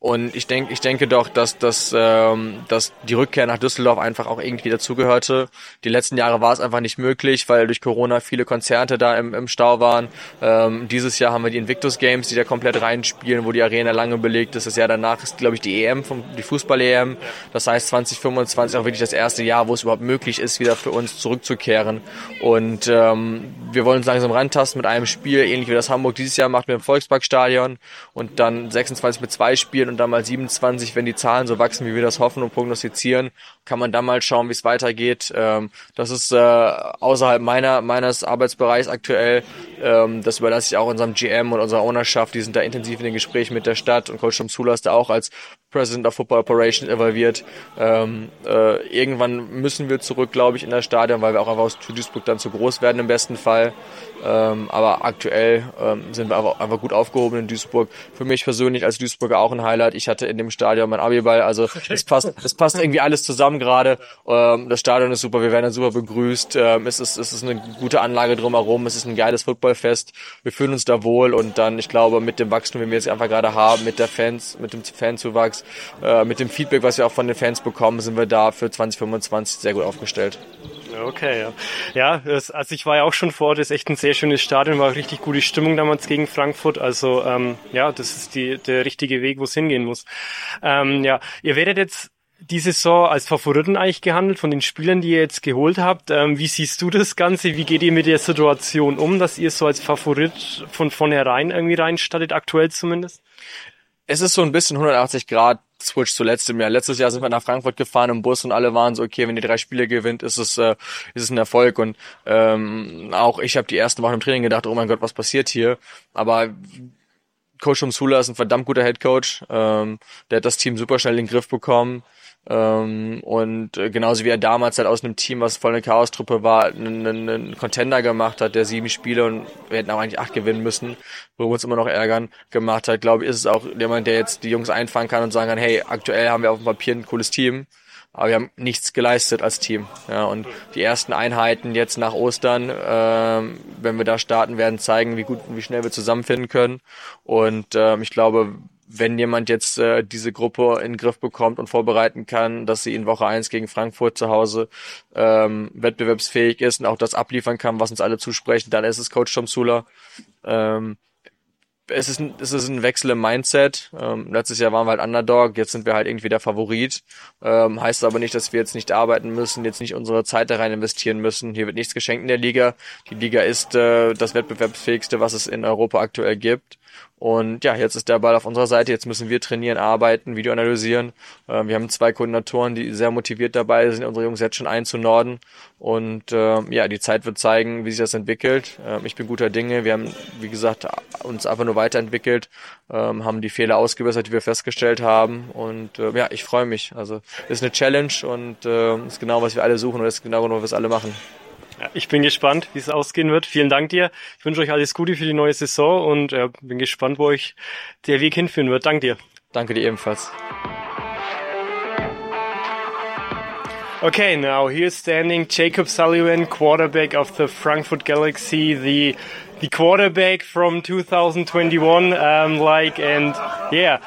und ich denke, ich denke doch, dass, dass, ähm, dass die Rückkehr nach Düsseldorf einfach auch irgendwie dazugehörte. Die letzten Jahre war es einfach nicht möglich, weil durch Corona viele Konzerte da im, im Stau waren. Ähm, dieses Jahr haben wir die Invictus Games, die da komplett reinspielen, wo die Arena lange belegt ist. Das Jahr danach ist, glaube ich, die EM, vom, die Fußball-EM. Das heißt 2025 auch wirklich das erste Jahr, wo es überhaupt möglich ist, wieder für uns zurückzukehren. Und ähm, wir wollen uns langsam rantasten mit einem Spiel, ähnlich wie das Hamburg dieses Jahr macht mit dem Volksparkstadion und dann 26 mit zwei Spielen und dann mal 27, wenn die Zahlen so wachsen, wie wir das hoffen und prognostizieren, kann man dann mal schauen, wie es weitergeht. Ähm, das ist äh, außerhalb meiner meines Arbeitsbereichs aktuell. Ähm, das überlasse ich auch unserem GM und unserer Ownerschaft. Die sind da intensiv in den Gesprächen mit der Stadt und Coach Tom Sula ist da auch als President of Football Operations involviert. Ähm, äh, irgendwann müssen wir zurück, glaube ich, in das Stadion, weil wir auch einfach aus Duisburg dann zu groß werden im besten Fall. Ähm, aber aktuell ähm, sind wir einfach, einfach, gut aufgehoben in Duisburg. Für mich persönlich als Duisburger auch ein Highlight. Ich hatte in dem Stadion mein Abiball, also es passt, es passt irgendwie alles zusammen gerade. Ähm, das Stadion ist super, wir werden super begrüßt. Ähm, es, ist, es ist eine gute Anlage drumherum, es ist ein geiles Footballfest. Wir fühlen uns da wohl und dann, ich glaube, mit dem Wachstum, den wir jetzt einfach gerade haben, mit der Fans, mit dem Fanzuwachs, äh, mit dem Feedback, was wir auch von den Fans bekommen, sind wir da für 2025 sehr gut aufgestellt. Okay, ja. Ja, das, also ich war ja auch schon vor Ort, das ist echt ein sehr schönes Stadion, war richtig gute Stimmung damals gegen Frankfurt. Also ähm, ja, das ist die, der richtige Weg, wo es hingehen muss. Ähm, ja, ihr werdet jetzt die Saison als Favoriten eigentlich gehandelt von den Spielern, die ihr jetzt geholt habt. Ähm, wie siehst du das Ganze? Wie geht ihr mit der Situation um, dass ihr so als Favorit von vornherein irgendwie reinstattet, aktuell zumindest? Es ist so ein bisschen 180 Grad Switch zu letztem Jahr. Letztes Jahr sind wir nach Frankfurt gefahren im Bus und alle waren so, okay, wenn ihr drei Spiele gewinnt, ist es, äh, ist es ein Erfolg. Und ähm, auch ich habe die ersten Wochen im Training gedacht, oh mein Gott, was passiert hier? Aber Coach Umsula ist ein verdammt guter Head Coach. Ähm, der hat das Team super schnell in den Griff bekommen. Ähm, und äh, genauso wie er damals halt aus einem Team, was voll eine Chaos-Truppe war, einen, einen Contender gemacht hat, der sieben Spiele und wir hätten auch eigentlich acht gewinnen müssen, wo wir uns immer noch ärgern, gemacht hat, glaube ich, ist es auch jemand, der jetzt die Jungs einfangen kann und sagen kann, hey, aktuell haben wir auf dem Papier ein cooles Team, aber wir haben nichts geleistet als Team. Ja, und die ersten Einheiten jetzt nach Ostern, ähm, wenn wir da starten, werden zeigen, wie gut, wie schnell wir zusammenfinden können. Und ähm, ich glaube, wenn jemand jetzt äh, diese Gruppe in den Griff bekommt und vorbereiten kann, dass sie in Woche eins gegen Frankfurt zu Hause ähm, wettbewerbsfähig ist und auch das abliefern kann, was uns alle zusprechen, dann ist es Coach Tom Sula. Ähm, es ist, ein, es ist ein Wechsel im Mindset. Ähm, letztes Jahr waren wir halt Underdog, jetzt sind wir halt irgendwie der Favorit. Ähm, heißt aber nicht, dass wir jetzt nicht arbeiten müssen, jetzt nicht unsere Zeit da rein investieren müssen. Hier wird nichts geschenkt in der Liga. Die Liga ist äh, das wettbewerbsfähigste, was es in Europa aktuell gibt. Und ja, jetzt ist der Ball auf unserer Seite. Jetzt müssen wir trainieren, arbeiten, Video analysieren. Äh, wir haben zwei Koordinatoren, die sehr motiviert dabei sind, unsere Jungs jetzt schon einzunorden. Und äh, ja, die Zeit wird zeigen, wie sich das entwickelt. Äh, ich bin guter Dinge. Wir haben, wie gesagt, uns einfach nur weiterentwickelt, ähm, haben die Fehler ausgebessert, die wir festgestellt haben. Und äh, ja, ich freue mich. Also ist eine Challenge und äh, ist genau, was wir alle suchen und ist genau, was wir alle machen. Ja, ich bin gespannt, wie es ausgehen wird. Vielen Dank dir. Ich wünsche euch alles Gute für die neue Saison und äh, bin gespannt, wo euch der Weg hinführen wird. Dank dir. Danke dir ebenfalls. Okay, now here's standing Jacob Sullivan, quarterback of the Frankfurt Galaxy, the the quarterback from 2021. Um, like and yeah,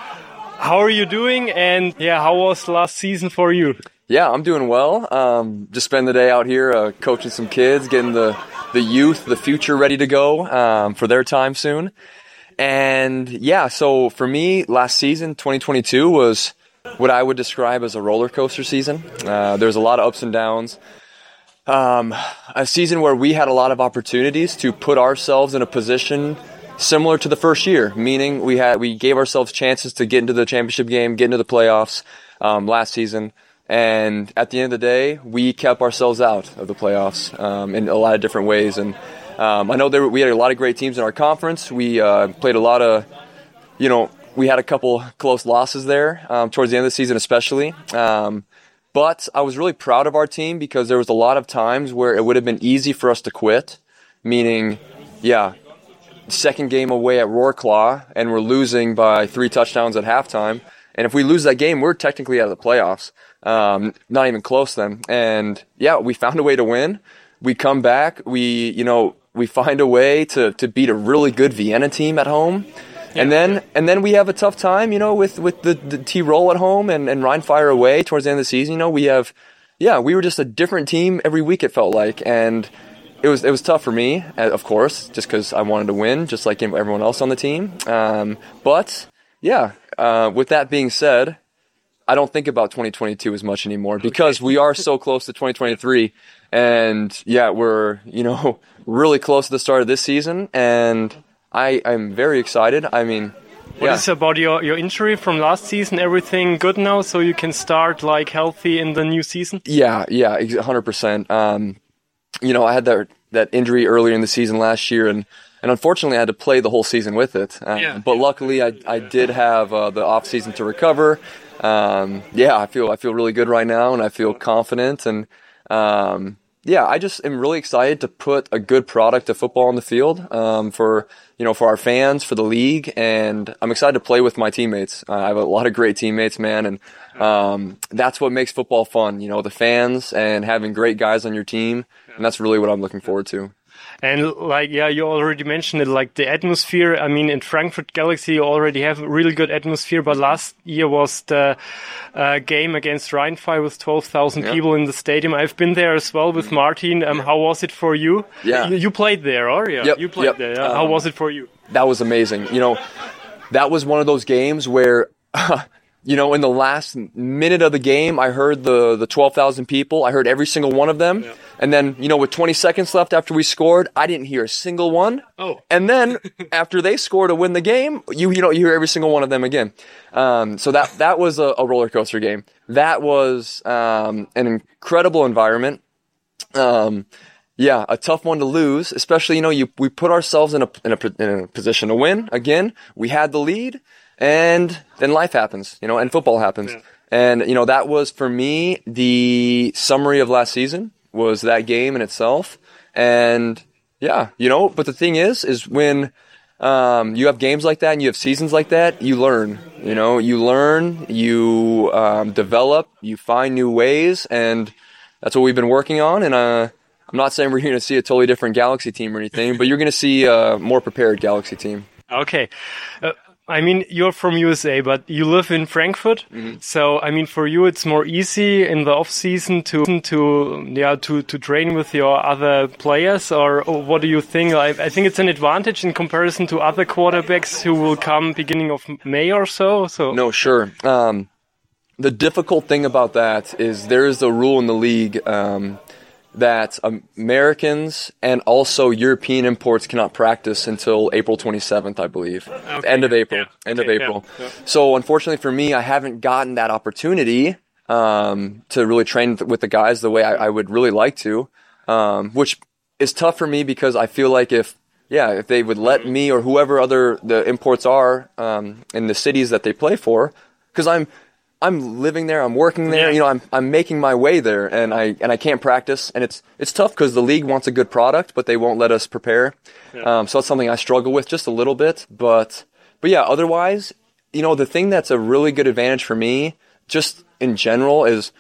how are you doing? And yeah, how was last season for you? Yeah, I'm doing well. Um, just spend the day out here uh, coaching some kids, getting the the youth, the future ready to go um, for their time soon. And yeah, so for me, last season, 2022 was what I would describe as a roller coaster season. Uh, there's a lot of ups and downs. Um, a season where we had a lot of opportunities to put ourselves in a position similar to the first year, meaning we had we gave ourselves chances to get into the championship game, get into the playoffs um, last season. And at the end of the day, we kept ourselves out of the playoffs um, in a lot of different ways. And um, I know there, we had a lot of great teams in our conference. We uh, played a lot of, you know, we had a couple close losses there um, towards the end of the season, especially. Um, but I was really proud of our team because there was a lot of times where it would have been easy for us to quit, meaning, yeah, second game away at Roarclaw and we're losing by three touchdowns at halftime. And if we lose that game, we're technically out of the playoffs. Um, not even close then. And yeah, we found a way to win. We come back. We, you know, we find a way to, to beat a really good Vienna team at home. and then and then we have a tough time, you know, with with the, the T roll at home and and Rhine Fire away towards the end of the season. You know, we have, yeah, we were just a different team every week. It felt like, and it was it was tough for me, uh, of course, just because I wanted to win, just like everyone else on the team. Um, but yeah, uh, with that being said, I don't think about 2022 as much anymore because we are so close to 2023, and yeah, we're you know really close to the start of this season, and I I'm very excited. I mean. What yeah. is about your, your injury from last season? Everything good now, so you can start like healthy in the new season? Yeah, yeah, 100%. Um, you know, I had that that injury earlier in the season last year, and and unfortunately, I had to play the whole season with it. Uh, yeah. But luckily, I, I did have uh, the off season to recover. Um, yeah, I feel I feel really good right now, and I feel confident. And um, yeah, I just am really excited to put a good product of football on the field um, for you know for our fans, for the league, and I'm excited to play with my teammates. I have a lot of great teammates, man, and um, that's what makes football fun. You know, the fans and having great guys on your team, and that's really what I'm looking forward to. And like, yeah, you already mentioned it, like the atmosphere. I mean, in Frankfurt Galaxy, you already have a really good atmosphere, but last year was the uh, game against Rheinfire with 12,000 yeah. people in the stadium. I've been there as well with Martin. Um, how was it for you? Yeah. You, you played there, or yeah? Yep, you played yep. there. Yeah? Um, how was it for you? That was amazing. You know, that was one of those games where you know, in the last minute of the game, I heard the, the 12,000 people. I heard every single one of them. Yeah. And then, you know, with 20 seconds left after we scored, I didn't hear a single one. Oh. And then after they scored to win the game, you, you know, you hear every single one of them again. Um, so that, that was a, a roller coaster game. That was, um, an incredible environment. Um, yeah, a tough one to lose, especially, you know, you, we put ourselves in a, in a, in a position to win. Again, we had the lead and then life happens, you know, and football happens. Yeah. And, you know, that was for me the summary of last season was that game in itself. And yeah, you know, but the thing is, is when, um, you have games like that and you have seasons like that, you learn, you know, you learn, you, um, develop, you find new ways. And that's what we've been working on. And, uh, I'm not saying we're going to see a totally different Galaxy team or anything, but you're going to see a more prepared Galaxy team. Okay. Uh, I mean, you're from USA, but you live in Frankfurt. Mm -hmm. So, I mean, for you, it's more easy in the off season to to yeah to to train with your other players, or, or what do you think? I, I, think it's an advantage in comparison to other quarterbacks who will come beginning of May or so. So no, sure. Um, the difficult thing about that is there is a rule in the league. Um, that Americans and also European imports cannot practice until April 27th, I believe. Okay. End of April. Yeah. End okay. of April. Yeah. So unfortunately for me, I haven't gotten that opportunity um, to really train with the guys the way I, I would really like to, um, which is tough for me because I feel like if yeah, if they would let me or whoever other the imports are um, in the cities that they play for, because I'm I'm living there, I'm working there, yeah. you know, I'm I'm making my way there, and I and I can't practice, and it's it's tough because the league wants a good product, but they won't let us prepare. Yeah. Um, so that's something I struggle with just a little bit, but but yeah, otherwise, you know, the thing that's a really good advantage for me, just in general, is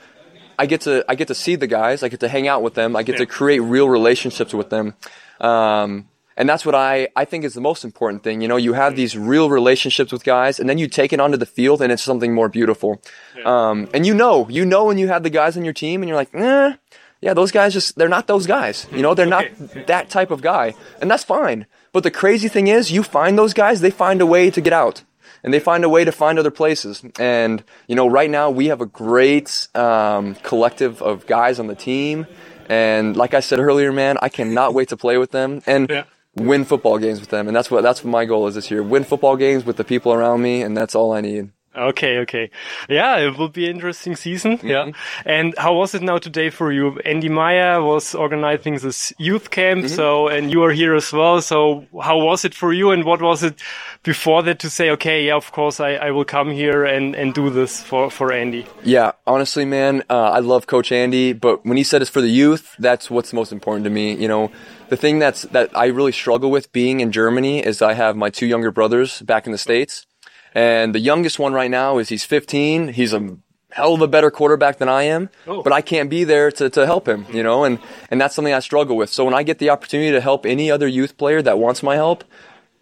I get to I get to see the guys, I get to hang out with them, I get yeah. to create real relationships with them. Um, and that's what I, I think is the most important thing. You know, you have these real relationships with guys and then you take it onto the field and it's something more beautiful. Um, and you know, you know when you have the guys on your team and you're like, eh, yeah, those guys just, they're not those guys. You know, they're not that type of guy. And that's fine. But the crazy thing is, you find those guys, they find a way to get out. And they find a way to find other places. And, you know, right now we have a great um, collective of guys on the team. And like I said earlier, man, I cannot wait to play with them. And yeah win football games with them, and that's what that's what my goal is this year: win football games with the people around me, and that's all I need. Okay, okay. Yeah, it will be an interesting season. Mm -hmm. Yeah. And how was it now today for you? Andy Meyer was organizing this youth camp, mm -hmm. so, and you are here as well. So how was it for you? And what was it before that to say, okay, yeah, of course I, I will come here and, and do this for, for Andy? Yeah, honestly, man, uh, I love Coach Andy, but when he said it's for the youth, that's what's most important to me. You know, the thing that's, that I really struggle with being in Germany is I have my two younger brothers back in the States and the youngest one right now is he's 15. He's a hell of a better quarterback than I am, oh. but I can't be there to, to help him, you know, and, and that's something I struggle with. So when I get the opportunity to help any other youth player that wants my help,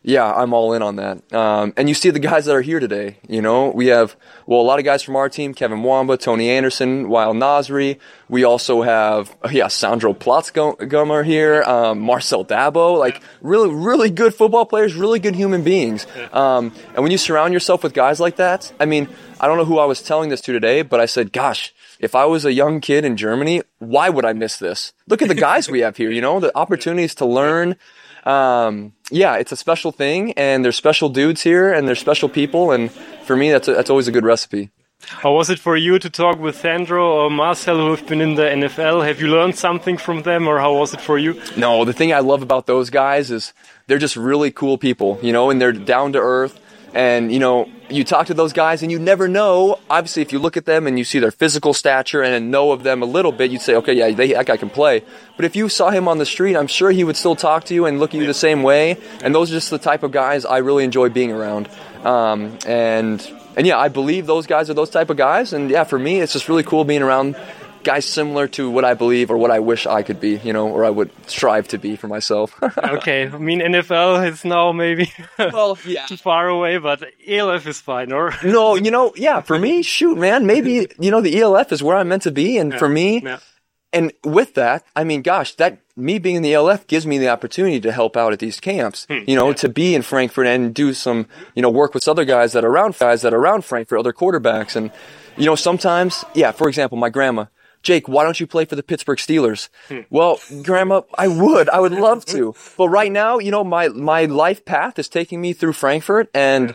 yeah, I'm all in on that. Um, and you see the guys that are here today. You know, we have well a lot of guys from our team: Kevin Wamba, Tony Anderson, Wild Nasri. We also have yeah, Sandro Platzgummer here, um, Marcel Dabo. Like really, really good football players, really good human beings. Um, and when you surround yourself with guys like that, I mean, I don't know who I was telling this to today, but I said, gosh. If I was a young kid in Germany, why would I miss this? Look at the guys we have here, you know, the opportunities to learn, um, yeah, it's a special thing, and there's special dudes here, and there's special people, and for me, that's a, that's always a good recipe. How was it for you to talk with Sandro or Marcel, who have been in the NFL? Have you learned something from them, or how was it for you? No, the thing I love about those guys is they're just really cool people, you know, and they're down to earth. And, you know, you talk to those guys and you never know. Obviously, if you look at them and you see their physical stature and know of them a little bit, you'd say, okay, yeah, they, that guy can play. But if you saw him on the street, I'm sure he would still talk to you and look at you the same way. And those are just the type of guys I really enjoy being around. Um, and, and yeah, I believe those guys are those type of guys. And yeah, for me, it's just really cool being around guys similar to what I believe or what I wish I could be, you know, or I would strive to be for myself. okay, I mean NFL is now maybe well, yeah. too far away, but ELF is fine, or no, you know, yeah, for me, shoot, man, maybe you know the ELF is where I'm meant to be, and yeah. for me. Yeah. And with that, I mean, gosh, that me being in the ELF gives me the opportunity to help out at these camps, hmm. you know, yeah. to be in Frankfurt and do some, you know, work with other guys that are around guys that are around Frankfurt, other quarterbacks. And, you know, sometimes, yeah, for example, my grandma, Jake, why don't you play for the Pittsburgh Steelers? Hmm. Well, Grandma, I would. I would love to. But right now, you know, my, my life path is taking me through Frankfurt. And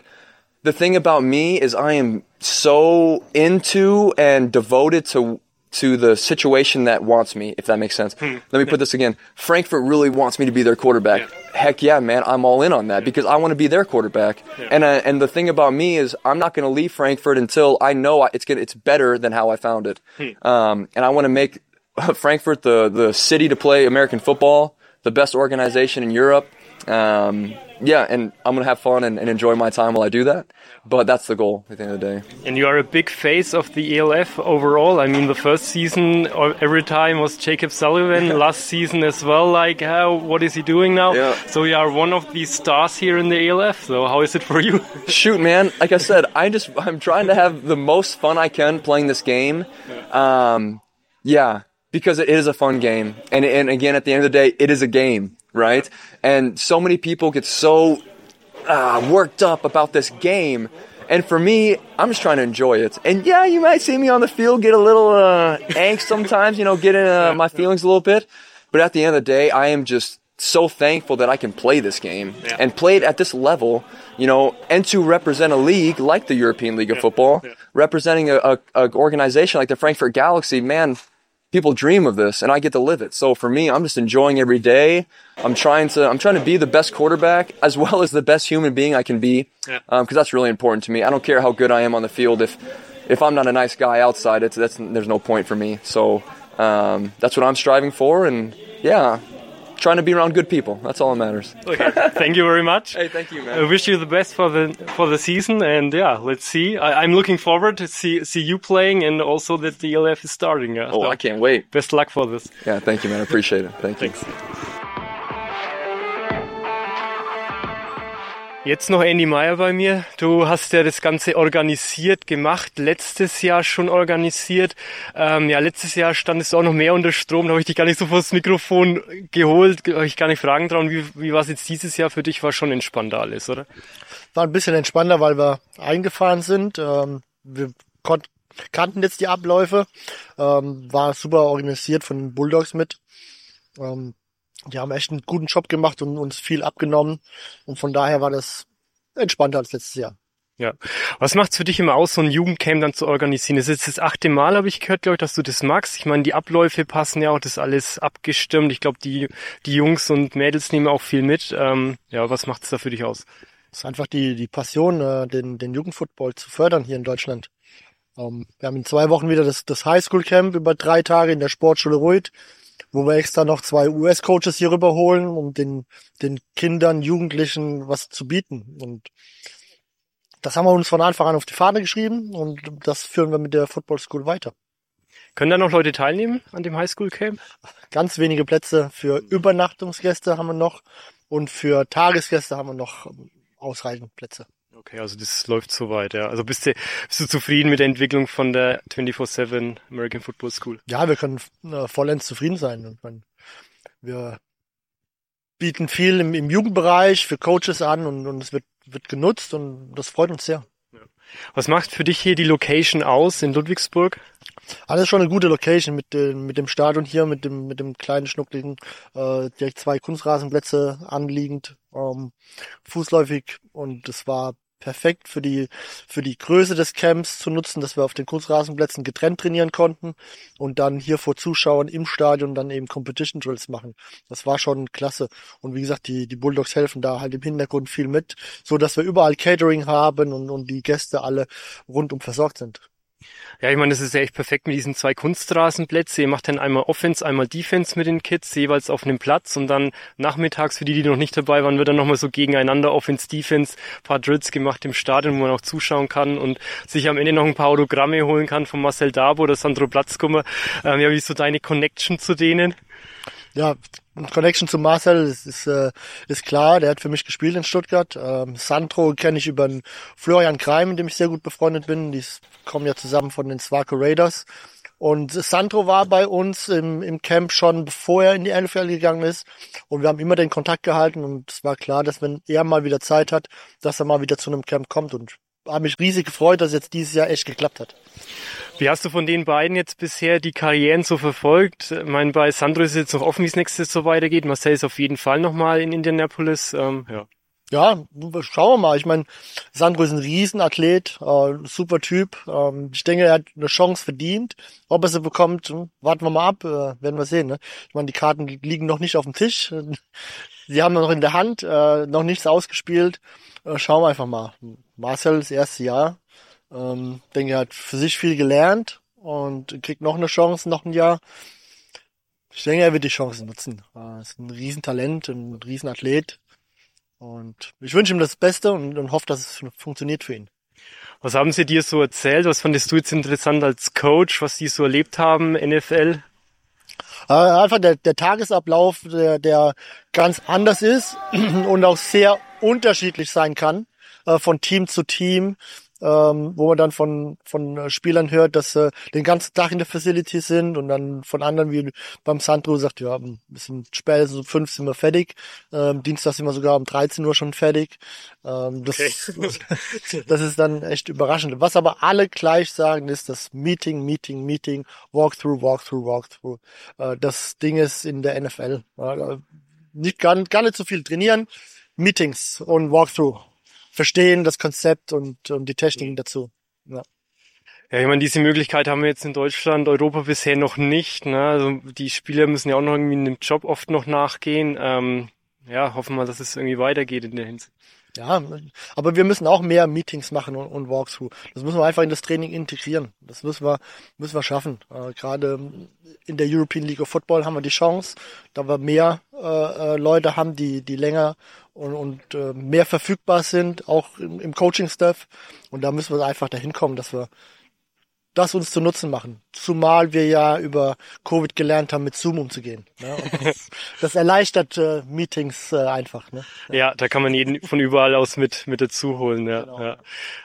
the thing about me is I am so into and devoted to to the situation that wants me, if that makes sense. Hmm. Let me put this again. Frankfurt really wants me to be their quarterback. Yeah. Heck yeah, man, I'm all in on that yeah. because I want to be their quarterback. Yeah. And uh, and the thing about me is I'm not going to leave Frankfurt until I know it's gonna, it's better than how I found it. Hmm. Um, and I want to make Frankfurt the the city to play American football, the best organization in Europe. Um, yeah, and I'm gonna have fun and, and, enjoy my time while I do that. But that's the goal at the end of the day. And you are a big face of the ELF overall. I mean, the first season every time was Jacob Sullivan. Yeah. Last season as well. Like, how what is he doing now? Yeah. So you are one of these stars here in the ELF. So how is it for you? Shoot, man. Like I said, I just I'm trying to have the most fun I can playing this game. Yeah. Um, yeah because it is a fun game. And, and again, at the end of the day, it is a game right? And so many people get so uh, worked up about this game. And for me, I'm just trying to enjoy it. And yeah, you might see me on the field get a little uh, angst sometimes, you know, get in uh, my feelings a little bit. But at the end of the day, I am just so thankful that I can play this game yeah. and play it at this level, you know, and to represent a league like the European League of yeah. Football, yeah. representing a, a, a, organization like the Frankfurt Galaxy. Man, people dream of this and I get to live it. So for me, I'm just enjoying every day. I'm trying to, I'm trying to be the best quarterback as well as the best human being I can be. Yeah. Um, cause that's really important to me. I don't care how good I am on the field. If, if I'm not a nice guy outside, it's, that's, there's no point for me. So, um, that's what I'm striving for. And yeah, trying to be around good people. That's all that matters. Okay. thank you very much. Hey, thank you, man. I wish you the best for the for the season, and yeah, let's see. I, am looking forward to see see you playing, and also that the ELF is starting. Uh, oh, so I can't wait. Best luck for this. Yeah, thank you, man. I appreciate it. Thank you. Thanks. Jetzt noch Andy Meyer bei mir. Du hast ja das Ganze organisiert gemacht, letztes Jahr schon organisiert. Ähm, ja, letztes Jahr standest du auch noch mehr unter Strom, da habe ich dich gar nicht so vor das Mikrofon geholt, habe ich gar nicht fragen trauen. Wie, wie war es jetzt dieses Jahr für dich? War schon entspannter alles, oder? War ein bisschen entspannter, weil wir eingefahren sind. Ähm, wir konnten kannten jetzt die Abläufe, ähm, war super organisiert von den Bulldogs mit. Ähm, die haben echt einen guten Job gemacht und uns viel abgenommen. Und von daher war das entspannter als letztes Jahr. Ja. Was macht's für dich immer aus, so ein Jugendcamp dann zu organisieren? Das ist jetzt das achte Mal, habe ich gehört, glaube ich, dass du das magst. Ich meine, die Abläufe passen ja auch, das ist alles abgestimmt. Ich glaube, die, die Jungs und Mädels nehmen auch viel mit. Ähm, ja, was macht's da für dich aus? Es ist einfach die, die Passion, äh, den, den Jugendfootball zu fördern hier in Deutschland. Ähm, wir haben in zwei Wochen wieder das, das Highschool-Camp über drei Tage in der Sportschule Ruid wo wir extra noch zwei US-Coaches hier rüberholen, um den, den Kindern, Jugendlichen was zu bieten. Und das haben wir uns von Anfang an auf die Fahne geschrieben und das führen wir mit der Football School weiter. Können da noch Leute teilnehmen an dem Highschool Camp? Ganz wenige Plätze für Übernachtungsgäste haben wir noch Und für Tagesgäste haben wir noch ausreichend Plätze. Okay, also das läuft soweit, ja. Also bist du, bist du zufrieden mit der Entwicklung von der 24-7 American Football School? Ja, wir können äh, vollends zufrieden sein. Meine, wir bieten viel im, im, Jugendbereich für Coaches an und, und es wird, wird genutzt und das freut uns sehr. Was macht für dich hier die Location aus in Ludwigsburg? Alles schon eine gute Location mit dem, mit dem Stadion hier, mit dem, mit dem kleinen schnuckligen, äh, direkt zwei Kunstrasenplätze anliegend, ähm, fußläufig und es war perfekt für die, für die Größe des Camps zu nutzen, dass wir auf den Kunstrasenplätzen getrennt trainieren konnten und dann hier vor Zuschauern im Stadion dann eben Competition Drills machen. Das war schon klasse. Und wie gesagt, die, die Bulldogs helfen da halt im Hintergrund viel mit, so dass wir überall Catering haben und, und die Gäste alle rundum versorgt sind. Ja, ich meine, das ist ja echt perfekt mit diesen zwei Kunstrasenplätzen. Ihr macht dann einmal Offense, einmal Defense mit den Kids, jeweils auf einem Platz und dann nachmittags, für die, die noch nicht dabei waren, wird dann nochmal so gegeneinander Offense, Defense, paar Drills gemacht im Stadion, wo man auch zuschauen kann und sich am Ende noch ein paar Autogramme holen kann von Marcel Dabo oder Sandro Platzkummer. Ähm, ja, wie ist so deine Connection zu denen? Ja, Connection zu Marcel ist, ist, äh, ist klar, der hat für mich gespielt in Stuttgart. Ähm, Sandro kenne ich über den Florian Kreim, mit dem ich sehr gut befreundet bin. Die kommen ja zusammen von den Swaco Raiders. Und Sandro war bei uns im, im Camp schon, bevor er in die NFL gegangen ist. Und wir haben immer den Kontakt gehalten und es war klar, dass wenn er mal wieder Zeit hat, dass er mal wieder zu einem Camp kommt. Und habe mich riesig gefreut, dass jetzt dieses Jahr echt geklappt hat. Wie hast du von den beiden jetzt bisher die Karrieren so verfolgt? Ich meine, bei Sandro ist es jetzt noch offen, wie es nächstes so weitergeht. Marcel ist auf jeden Fall nochmal in Indianapolis. Ähm, ja. Ja, schauen wir mal. Ich meine, Sandro ist ein Riesenathlet, äh, super Typ. Ähm, ich denke, er hat eine Chance verdient. Ob er sie bekommt, hm, warten wir mal ab, äh, werden wir sehen. Ne? Ich meine, die Karten liegen noch nicht auf dem Tisch. Sie haben noch in der Hand, äh, noch nichts ausgespielt. Äh, schauen wir einfach mal. Marcel, das erste Jahr. Ähm, denke, er hat für sich viel gelernt und kriegt noch eine Chance, noch ein Jahr. Ich denke, er wird die Chance nutzen. Er ist ein Riesentalent, ein Riesenathlet. Und ich wünsche ihm das Beste und, und hoffe, dass es funktioniert für ihn. Was haben sie dir so erzählt? Was fandest du jetzt interessant als Coach, was die so erlebt haben, NFL? Äh, einfach der, der Tagesablauf, der, der ganz anders ist und auch sehr unterschiedlich sein kann, äh, von Team zu Team, ähm, wo man dann von, von äh, Spielern hört, dass sie den ganzen Tag in der Facility sind und dann von anderen wie beim Sandro sagt, ja, ein bisschen später, so fünf sind wir fertig. Ähm, Dienstag sind wir sogar um 13 Uhr schon fertig. Ähm, das, okay. das ist dann echt überraschend. Was aber alle gleich sagen, ist das Meeting, Meeting, Meeting, Walkthrough, Walkthrough, Walkthrough. Äh, das Ding ist in der NFL. Äh, nicht gar, gar nicht so viel trainieren, Meetings und Walkthrough verstehen, das Konzept und, und die Techniken dazu. Ja. Ja, ich meine, diese Möglichkeit haben wir jetzt in Deutschland, Europa bisher noch nicht. Ne? Also die Spieler müssen ja auch noch irgendwie in dem Job oft noch nachgehen. Ähm, ja, hoffen wir, dass es irgendwie weitergeht in der Hinsicht. Ja, aber wir müssen auch mehr Meetings machen und, und Walkthrough. Das müssen wir einfach in das Training integrieren. Das müssen wir, müssen wir schaffen. Äh, Gerade in der European League of Football haben wir die Chance, da wir mehr äh, äh Leute haben, die, die länger und, und äh, mehr verfügbar sind, auch im, im Coaching-Staff. Und da müssen wir einfach dahin kommen, dass wir das uns zu Nutzen machen. Zumal wir ja über Covid gelernt haben, mit Zoom umzugehen. Ne? Das, das, erleichtert äh, Meetings äh, einfach. Ne? Ja, da kann man jeden von überall aus mit, mit dazu holen. Ja, genau. ja.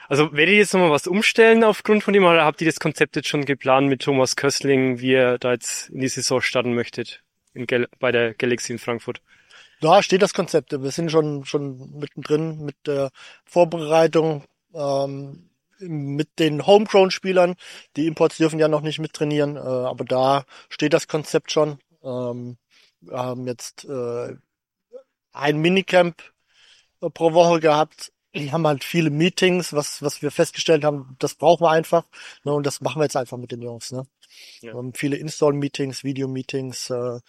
Also werdet ihr jetzt nochmal was umstellen aufgrund von dem oder habt ihr das Konzept jetzt schon geplant mit Thomas Köstling, wie ihr da jetzt in die Saison starten möchtet in bei der Galaxy in Frankfurt? Da steht das Konzept. Wir sind schon, schon mittendrin mit der Vorbereitung. Ähm, mit den Homegrown-Spielern. Die Imports dürfen ja noch nicht mittrainieren, äh, aber da steht das Konzept schon. Ähm, wir haben jetzt äh, ein Minicamp äh, pro Woche gehabt. Die haben halt viele Meetings, was, was wir festgestellt haben, das brauchen wir einfach. Ne, und das machen wir jetzt einfach mit den Jungs. Ne? Ja. Wir haben viele Install-Meetings, Video-Meetings. Äh,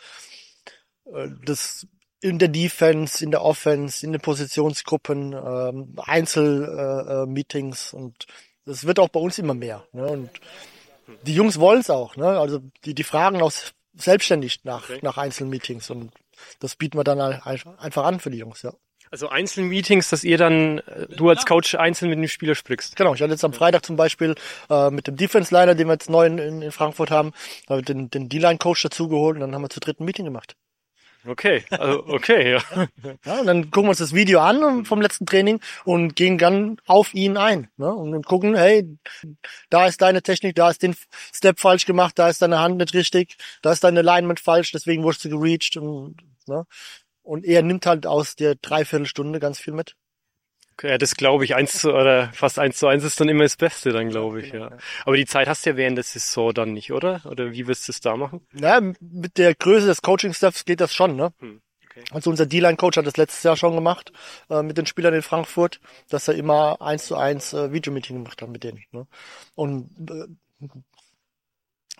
äh das in der Defense, in der Offense, in den Positionsgruppen, ähm, Einzelmeetings äh, äh, und das wird auch bei uns immer mehr. Ne? Und die Jungs wollen es auch. Ne? Also die, die fragen auch selbstständig nach, okay. nach Einzelmeetings und das bieten wir dann einfach an für die Jungs, ja. Also Einzelmeetings, dass ihr dann, äh, du als Coach einzeln mit dem Spieler sprichst. Genau, ich hatte jetzt am Freitag zum Beispiel äh, mit dem Defense-Liner, den wir jetzt neu in, in Frankfurt haben, den, den D-Line-Coach dazugeholt und dann haben wir zu dritten Meeting gemacht. Okay, also okay, ja. ja. Und dann gucken wir uns das Video an vom letzten Training und gehen dann auf ihn ein. Ne? Und gucken, hey, da ist deine Technik, da ist den Step falsch gemacht, da ist deine Hand nicht richtig, da ist deine Alignment falsch, deswegen wurdest du gereached. Und, ne? und er nimmt halt aus der Dreiviertelstunde ganz viel mit. Ja, das glaube ich. Eins zu, oder fast eins zu eins ist dann immer das Beste, dann glaube ich, ja. Aber die Zeit hast du ja während der Saison dann nicht, oder? Oder wie wirst du es da machen? Ja, mit der Größe des Coaching-Staffs geht das schon, ne? Hm. Okay. Also unser D-Line-Coach hat das letztes Jahr schon gemacht äh, mit den Spielern in Frankfurt, dass er immer eins zu eins äh, Videomeeting gemacht hat mit denen. Ne? Und äh,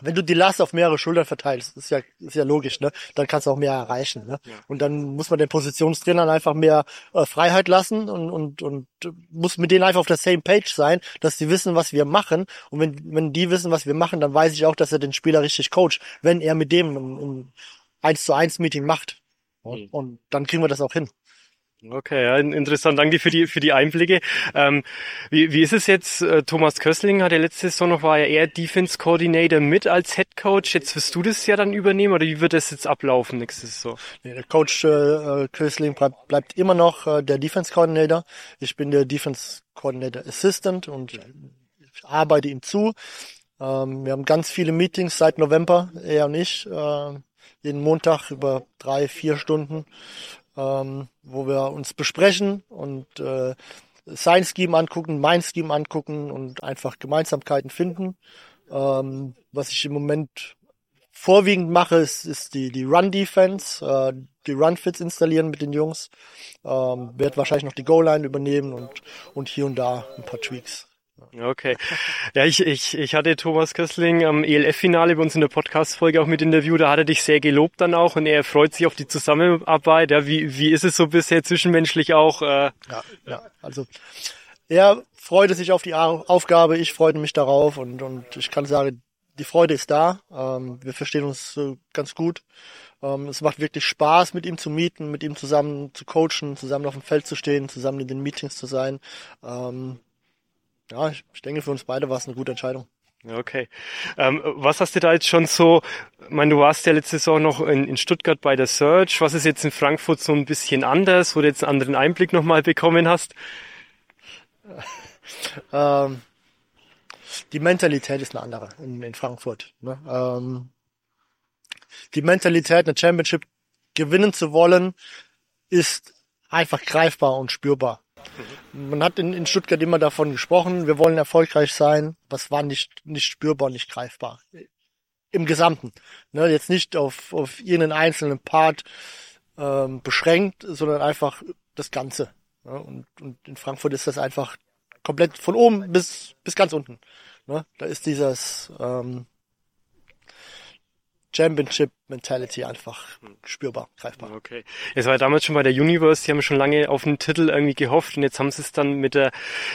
wenn du die Last auf mehrere Schultern verteilst, ist ja, ist ja logisch, ne? Dann kannst du auch mehr erreichen, ne? Ja. Und dann muss man den Positionstrainern einfach mehr äh, Freiheit lassen und, und, und muss mit denen einfach auf der same page sein, dass die wissen, was wir machen. Und wenn, wenn die wissen, was wir machen, dann weiß ich auch, dass er den Spieler richtig coacht, wenn er mit dem ein, ein 1 zu 1 Meeting macht. Und, mhm. und dann kriegen wir das auch hin. Okay, ja, interessant. Danke für die für die Einblicke. Ähm, wie, wie ist es jetzt? Äh, Thomas Kössling hat ja letzte Saison noch war ja eher Defense Coordinator mit als Head Coach. Jetzt wirst du das ja dann übernehmen oder wie wird das jetzt ablaufen nächste Saison? Nee, der Coach äh, äh Kössling bleibt, bleibt immer noch äh, der Defense Coordinator. Ich bin der Defense Coordinator Assistant und ich arbeite ihm zu. Ähm, wir haben ganz viele Meetings seit November, er und ich, äh, jeden Montag über drei, vier Stunden ähm, wo wir uns besprechen und äh, sein Scheme angucken, mein Scheme angucken und einfach Gemeinsamkeiten finden. Ähm, was ich im Moment vorwiegend mache, ist, ist die, die Run-Defense, äh, die Run-Fits installieren mit den Jungs. Ähm, werde wahrscheinlich noch die Goal-Line übernehmen und, und hier und da ein paar Tweaks. Okay. Ja, ich, ich, ich hatte Thomas Kössling am ELF-Finale bei uns in der Podcast-Folge auch mit Interview, da hat er dich sehr gelobt dann auch und er freut sich auf die Zusammenarbeit. Ja, wie, wie ist es so bisher zwischenmenschlich auch? Äh, ja, ja, also er freute sich auf die Aufgabe, ich freute mich darauf und, und ich kann sagen, die Freude ist da. Ähm, wir verstehen uns äh, ganz gut. Ähm, es macht wirklich Spaß, mit ihm zu mieten, mit ihm zusammen zu coachen, zusammen auf dem Feld zu stehen, zusammen in den Meetings zu sein. Ähm, ja, ich, denke, für uns beide war es eine gute Entscheidung. Okay. Ähm, was hast du da jetzt schon so, ich meine, du warst ja letzte Saison noch in, in, Stuttgart bei der Search. Was ist jetzt in Frankfurt so ein bisschen anders, wo du jetzt einen anderen Einblick nochmal bekommen hast? Ähm, die Mentalität ist eine andere in, in Frankfurt. Ne? Ähm, die Mentalität, eine Championship gewinnen zu wollen, ist einfach greifbar und spürbar. Man hat in, in Stuttgart immer davon gesprochen, wir wollen erfolgreich sein. Was war nicht, nicht spürbar, nicht greifbar. Im Gesamten. Ne, jetzt nicht auf, auf irgendeinen einzelnen Part ähm, beschränkt, sondern einfach das Ganze. Ne? Und, und in Frankfurt ist das einfach komplett von oben bis, bis ganz unten. Ne? Da ist dieses ähm, Championship Mentality einfach spürbar, greifbar. Okay. Es war damals schon bei der Universe, die haben schon lange auf den Titel irgendwie gehofft und jetzt haben sie es dann mit der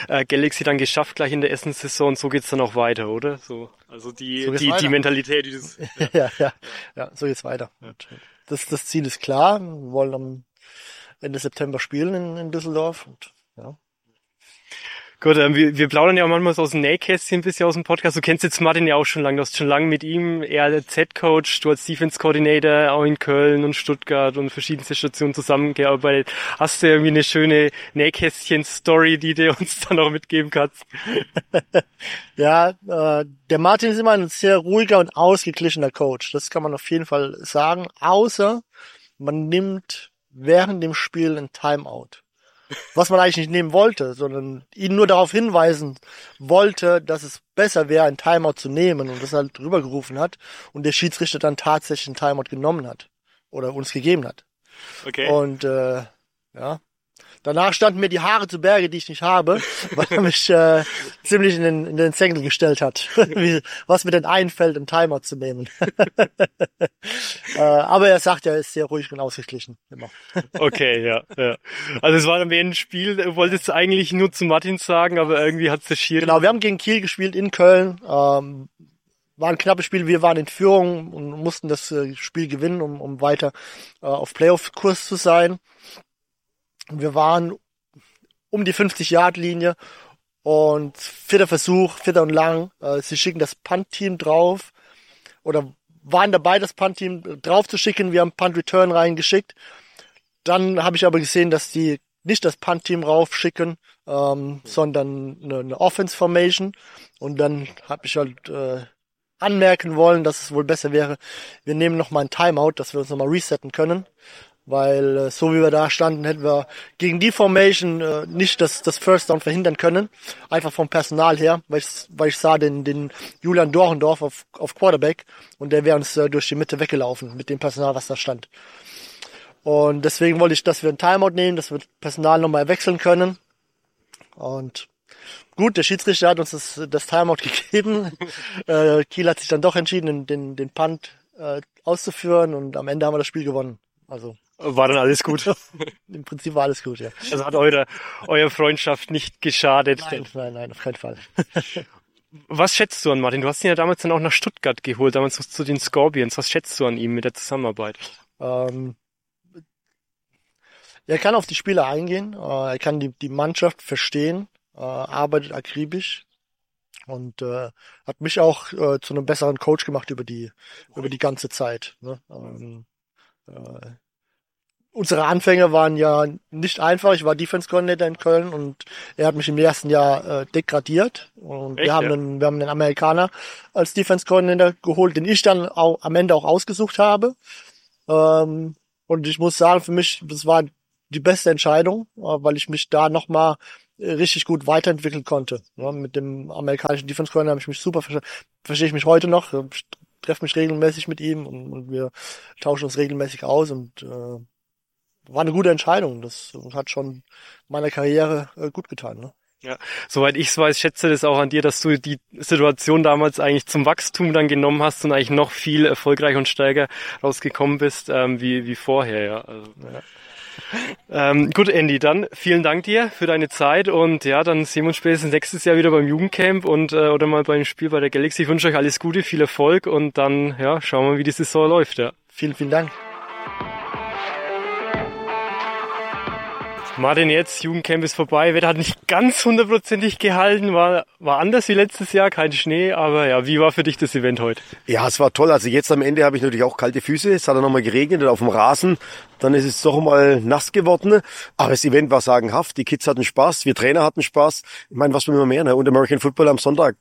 äh, Galaxy dann geschafft, gleich in der ersten Saison und so geht's dann auch weiter, oder? So, also die, so die, die Mentalität, die das, ja. ja, ja, ja, so geht's weiter. Und das, das Ziel ist klar, wir wollen am Ende September spielen in, in Düsseldorf und ja, Gut, ähm, wir, wir plaudern ja auch manchmal so aus dem Nähkästchen ein bisschen aus dem Podcast. Du kennst jetzt Martin ja auch schon lange. Du hast schon lange mit ihm, er der Z-Coach, du als Defense-Coordinator auch in Köln und Stuttgart und verschiedenste Stationen zusammengearbeitet. Hast du irgendwie eine schöne Nähkästchen-Story, die du uns dann auch mitgeben kannst? ja, äh, der Martin ist immer ein sehr ruhiger und ausgeglichener Coach. Das kann man auf jeden Fall sagen. Außer man nimmt während dem Spiel ein Timeout was man eigentlich nicht nehmen wollte, sondern ihn nur darauf hinweisen wollte, dass es besser wäre, ein Timeout zu nehmen und das halt drüber gerufen hat und der Schiedsrichter dann tatsächlich ein Timeout genommen hat oder uns gegeben hat. Okay. Und äh, ja, Danach standen mir die Haare zu Berge, die ich nicht habe, weil er mich äh, ziemlich in den, in den Senkel gestellt hat, Wie, was mir denn einfällt, einen Timer zu nehmen. äh, aber er sagt, er ist sehr ruhig und ausgeglichen. Immer. okay, ja, ja. Also es war dann während dem Spiel, du wolltest eigentlich nur zu Martin sagen, aber irgendwie hat es der Schiri... Genau, wir haben gegen Kiel gespielt in Köln. Ähm, war ein knappes Spiel. Wir waren in Führung und mussten das äh, Spiel gewinnen, um, um weiter äh, auf Playoff-Kurs zu sein. Wir waren um die 50-Yard-Linie und vierter Versuch, vierter und lang. Äh, sie schicken das Punt-Team drauf oder waren dabei, das Punt-Team draufzuschicken. Wir haben Punt-Return reingeschickt. Dann habe ich aber gesehen, dass die nicht das Punt-Team raufschicken, ähm, sondern eine, eine Offense-Formation. Und dann habe ich halt äh, anmerken wollen, dass es wohl besser wäre, wir nehmen noch mal ein Timeout, dass wir uns noch mal resetten können. Weil äh, so wie wir da standen, hätten wir gegen die Formation äh, nicht das, das First Down verhindern können. Einfach vom Personal her, weil ich, weil ich sah den, den Julian Dorendorf auf, auf Quarterback und der wäre uns äh, durch die Mitte weggelaufen mit dem Personal, was da stand. Und deswegen wollte ich, dass wir ein Timeout nehmen, dass wir Personal nochmal wechseln können. Und gut, der Schiedsrichter hat uns das, das Timeout gegeben. äh, Kiel hat sich dann doch entschieden, den, den, den Punt äh, auszuführen und am Ende haben wir das Spiel gewonnen. Also war dann alles gut. Im Prinzip war alles gut, ja. Also hat eure, eure Freundschaft nicht geschadet. Nein, nein, nein, auf keinen Fall. Was schätzt du an Martin? Du hast ihn ja damals dann auch nach Stuttgart geholt, damals zu den Scorpions. Was schätzt du an ihm mit der Zusammenarbeit? Ähm, er kann auf die Spieler eingehen, äh, er kann die, die Mannschaft verstehen, äh, arbeitet akribisch und äh, hat mich auch äh, zu einem besseren Coach gemacht über die über die ganze Zeit. Ne? Ähm, äh, unsere Anfänge waren ja nicht einfach. Ich war Defense Coordinator in Köln und er hat mich im ersten Jahr äh, degradiert und Echt, wir haben ja? einen, wir haben einen Amerikaner als Defense Coordinator geholt, den ich dann auch am Ende auch ausgesucht habe. Ähm, und ich muss sagen, für mich, das war die beste Entscheidung, äh, weil ich mich da nochmal richtig gut weiterentwickeln konnte. Ja, mit dem amerikanischen Defense Coordinator habe ich mich super verstanden. Verstehe ich mich heute noch. Ich treffe mich regelmäßig mit ihm und, und wir tauschen uns regelmäßig aus und äh, war eine gute Entscheidung. Das hat schon meiner Karriere äh, gut getan. Ne? Ja, soweit ich es weiß, schätze das auch an dir, dass du die Situation damals eigentlich zum Wachstum dann genommen hast und eigentlich noch viel erfolgreicher und stärker rausgekommen bist ähm, wie, wie vorher. Ja. Also, ja. Ähm, gut, Andy, dann vielen Dank dir für deine Zeit und ja, dann sehen wir uns spätestens nächstes Jahr wieder beim Jugendcamp und äh, oder mal beim Spiel bei der Galaxy. Ich wünsche euch alles Gute, viel Erfolg und dann ja, schauen wir, wie die Saison läuft. Ja. Vielen, vielen Dank. Martin, jetzt Jugendcamp ist vorbei. Wetter hat nicht ganz hundertprozentig gehalten, war, war anders wie letztes Jahr, kein Schnee, aber ja, wie war für dich das Event heute? Ja, es war toll. Also jetzt am Ende habe ich natürlich auch kalte Füße. Es hat dann nochmal geregnet und auf dem Rasen. Dann ist es doch mal nass geworden. Aber das Event war sagenhaft. Die Kids hatten Spaß, wir Trainer hatten Spaß. Ich meine, was will man mehr? Ne? Und American Football am Sonntag.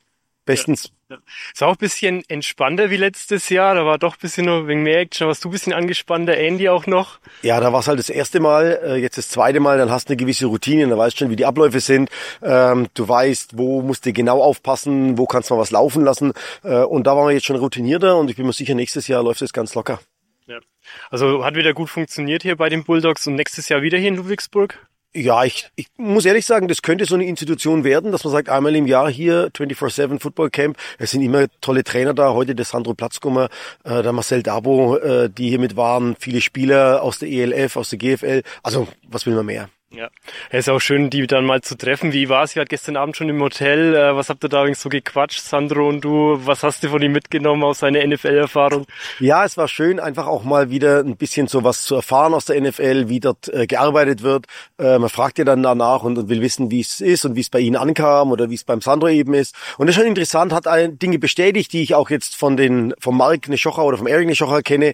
Bestens. Ja. Ist auch ein bisschen entspannter wie letztes Jahr. Da war doch ein bisschen noch wegen mehr Action. Warst du ein bisschen angespannter, Andy auch noch? Ja, da war es halt das erste Mal, äh, jetzt das zweite Mal, dann hast du eine gewisse Routine, dann weißt du schon, wie die Abläufe sind. Ähm, du weißt, wo musst du genau aufpassen, wo kannst du mal was laufen lassen. Äh, und da waren wir jetzt schon routinierter und ich bin mir sicher, nächstes Jahr läuft es ganz locker. Ja. Also hat wieder gut funktioniert hier bei den Bulldogs und nächstes Jahr wieder hier in Ludwigsburg? Ja, ich, ich muss ehrlich sagen, das könnte so eine Institution werden, dass man sagt, einmal im Jahr hier 24-7 Football Camp. Es sind immer tolle Trainer da. Heute der Sandro Platzkummer, äh, der Marcel Dabo, äh, die hier mit waren. Viele Spieler aus der ELF, aus der GFL. Also, was will man mehr? Ja, es ist auch schön, die dann mal zu treffen. Wie war es? Ihr wart gestern Abend schon im Hotel. Äh, was habt ihr da übrigens so gequatscht, Sandro und du? Was hast du von ihm mitgenommen aus seiner NFL-Erfahrung? Ja, es war schön, einfach auch mal wieder ein bisschen so was zu erfahren aus der NFL, wie dort äh, gearbeitet wird. Äh, man fragt ja dann danach und, und will wissen, wie es ist und wie es bei ihnen ankam oder wie es beim Sandro eben ist. Und das ist schon interessant, hat ein, Dinge bestätigt, die ich auch jetzt von den vom Mark Neschocher oder vom Eric Neschocher kenne.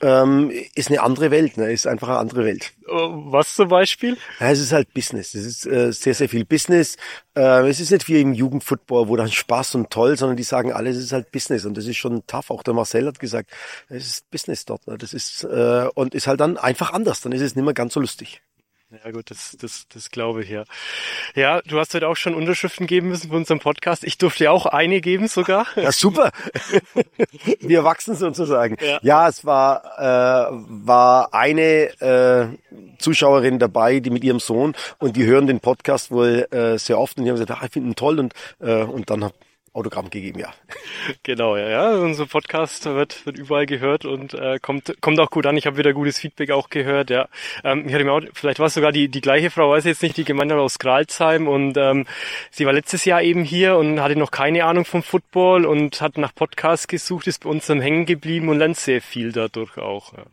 Ähm, ist eine andere Welt, ne? ist einfach eine andere Welt. Was zum Beispiel? Ja, es ist halt Business. Es ist äh, sehr, sehr viel Business. Äh, es ist nicht wie im Jugendfootball, wo dann Spaß und toll, sondern die sagen alle, es ist halt Business und das ist schon tough. Auch der Marcel hat gesagt, es ist Business dort. Ne? Das ist äh, und ist halt dann einfach anders. Dann ist es nicht mehr ganz so lustig. Ja gut, das, das, das glaube ich ja. Ja, du hast heute auch schon Unterschriften geben müssen für unseren Podcast. Ich durfte ja auch eine geben sogar. Ja, super. Wir wachsen sozusagen. Ja, ja es war, äh, war eine äh, Zuschauerin dabei, die mit ihrem Sohn und die hören den Podcast wohl äh, sehr oft und die haben gesagt, ah, ich finde ihn toll und, äh, und dann hab, Autogramm gegeben, ja. Genau, ja, ja. Unser Podcast wird, wird überall gehört und äh, kommt, kommt auch gut an. Ich habe wieder gutes Feedback auch gehört, ja. Ähm, ich hatte mir auch, vielleicht war es sogar die, die gleiche Frau, weiß ich jetzt nicht, die gemeint hat aus Gralsheim und ähm, sie war letztes Jahr eben hier und hatte noch keine Ahnung vom Football und hat nach Podcasts gesucht, ist bei uns dann hängen geblieben und lernt sehr viel dadurch auch. Ja.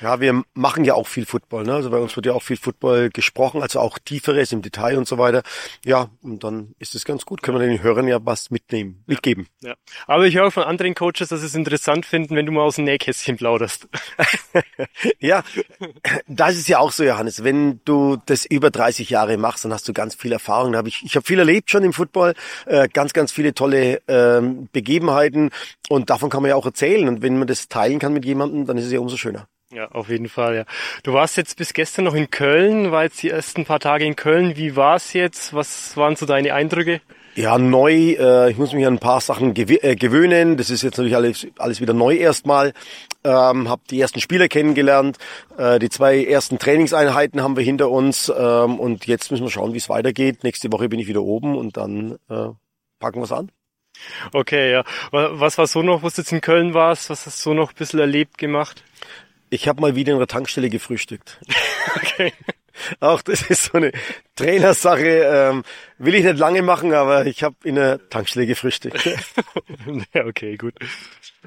Ja, wir machen ja auch viel Football, ne? Also bei uns wird ja auch viel Football gesprochen, also auch tieferes im Detail und so weiter. Ja, und dann ist es ganz gut, können wir den Hörern ja was mitnehmen, mitgeben. Ja. Aber ich höre von anderen Coaches, dass sie es interessant finden, wenn du mal aus dem Nähkästchen plauderst. ja, das ist ja auch so, Johannes. Wenn du das über 30 Jahre machst, dann hast du ganz viel Erfahrung. Da hab ich ich habe viel erlebt schon im Football, äh, ganz, ganz viele tolle ähm, Begebenheiten und davon kann man ja auch erzählen. Und wenn man das teilen kann mit jemandem, dann ist es ja umso schöner. Ja, auf jeden Fall, ja. Du warst jetzt bis gestern noch in Köln, war jetzt die ersten paar Tage in Köln. Wie war es jetzt? Was waren so deine Eindrücke? Ja, neu. Äh, ich muss mich an ein paar Sachen gew äh, gewöhnen. Das ist jetzt natürlich alles, alles wieder neu erstmal. Ähm, habe die ersten Spieler kennengelernt. Äh, die zwei ersten Trainingseinheiten haben wir hinter uns. Ähm, und jetzt müssen wir schauen, wie es weitergeht. Nächste Woche bin ich wieder oben und dann äh, packen wir es an. Okay, ja. Was war so noch, wo du jetzt in Köln warst? Was hast du so noch ein bisschen erlebt gemacht? Ich habe mal wieder in der Tankstelle gefrühstückt. okay. Auch das ist so eine Trainersache. Ähm, will ich nicht lange machen, aber ich habe in der Tankstelle gefrühstückt. ja, okay, gut.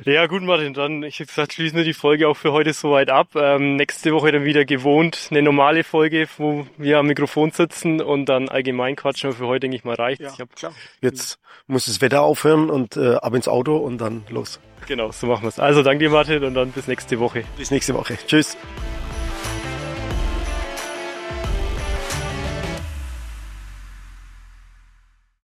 Ja, gut, Martin, dann, ich hätte gesagt, schließen wir die Folge auch für heute soweit ab. Ähm, nächste Woche dann wieder gewohnt eine normale Folge, wo wir am Mikrofon sitzen und dann allgemein quatschen. Aber für heute, denke ich mal, reicht. Ja, ich hab, klar. Jetzt muss das Wetter aufhören und äh, ab ins Auto und dann los. Genau, so machen wir es. Also danke dir, Martin, und dann bis nächste Woche. Bis nächste Woche. Tschüss.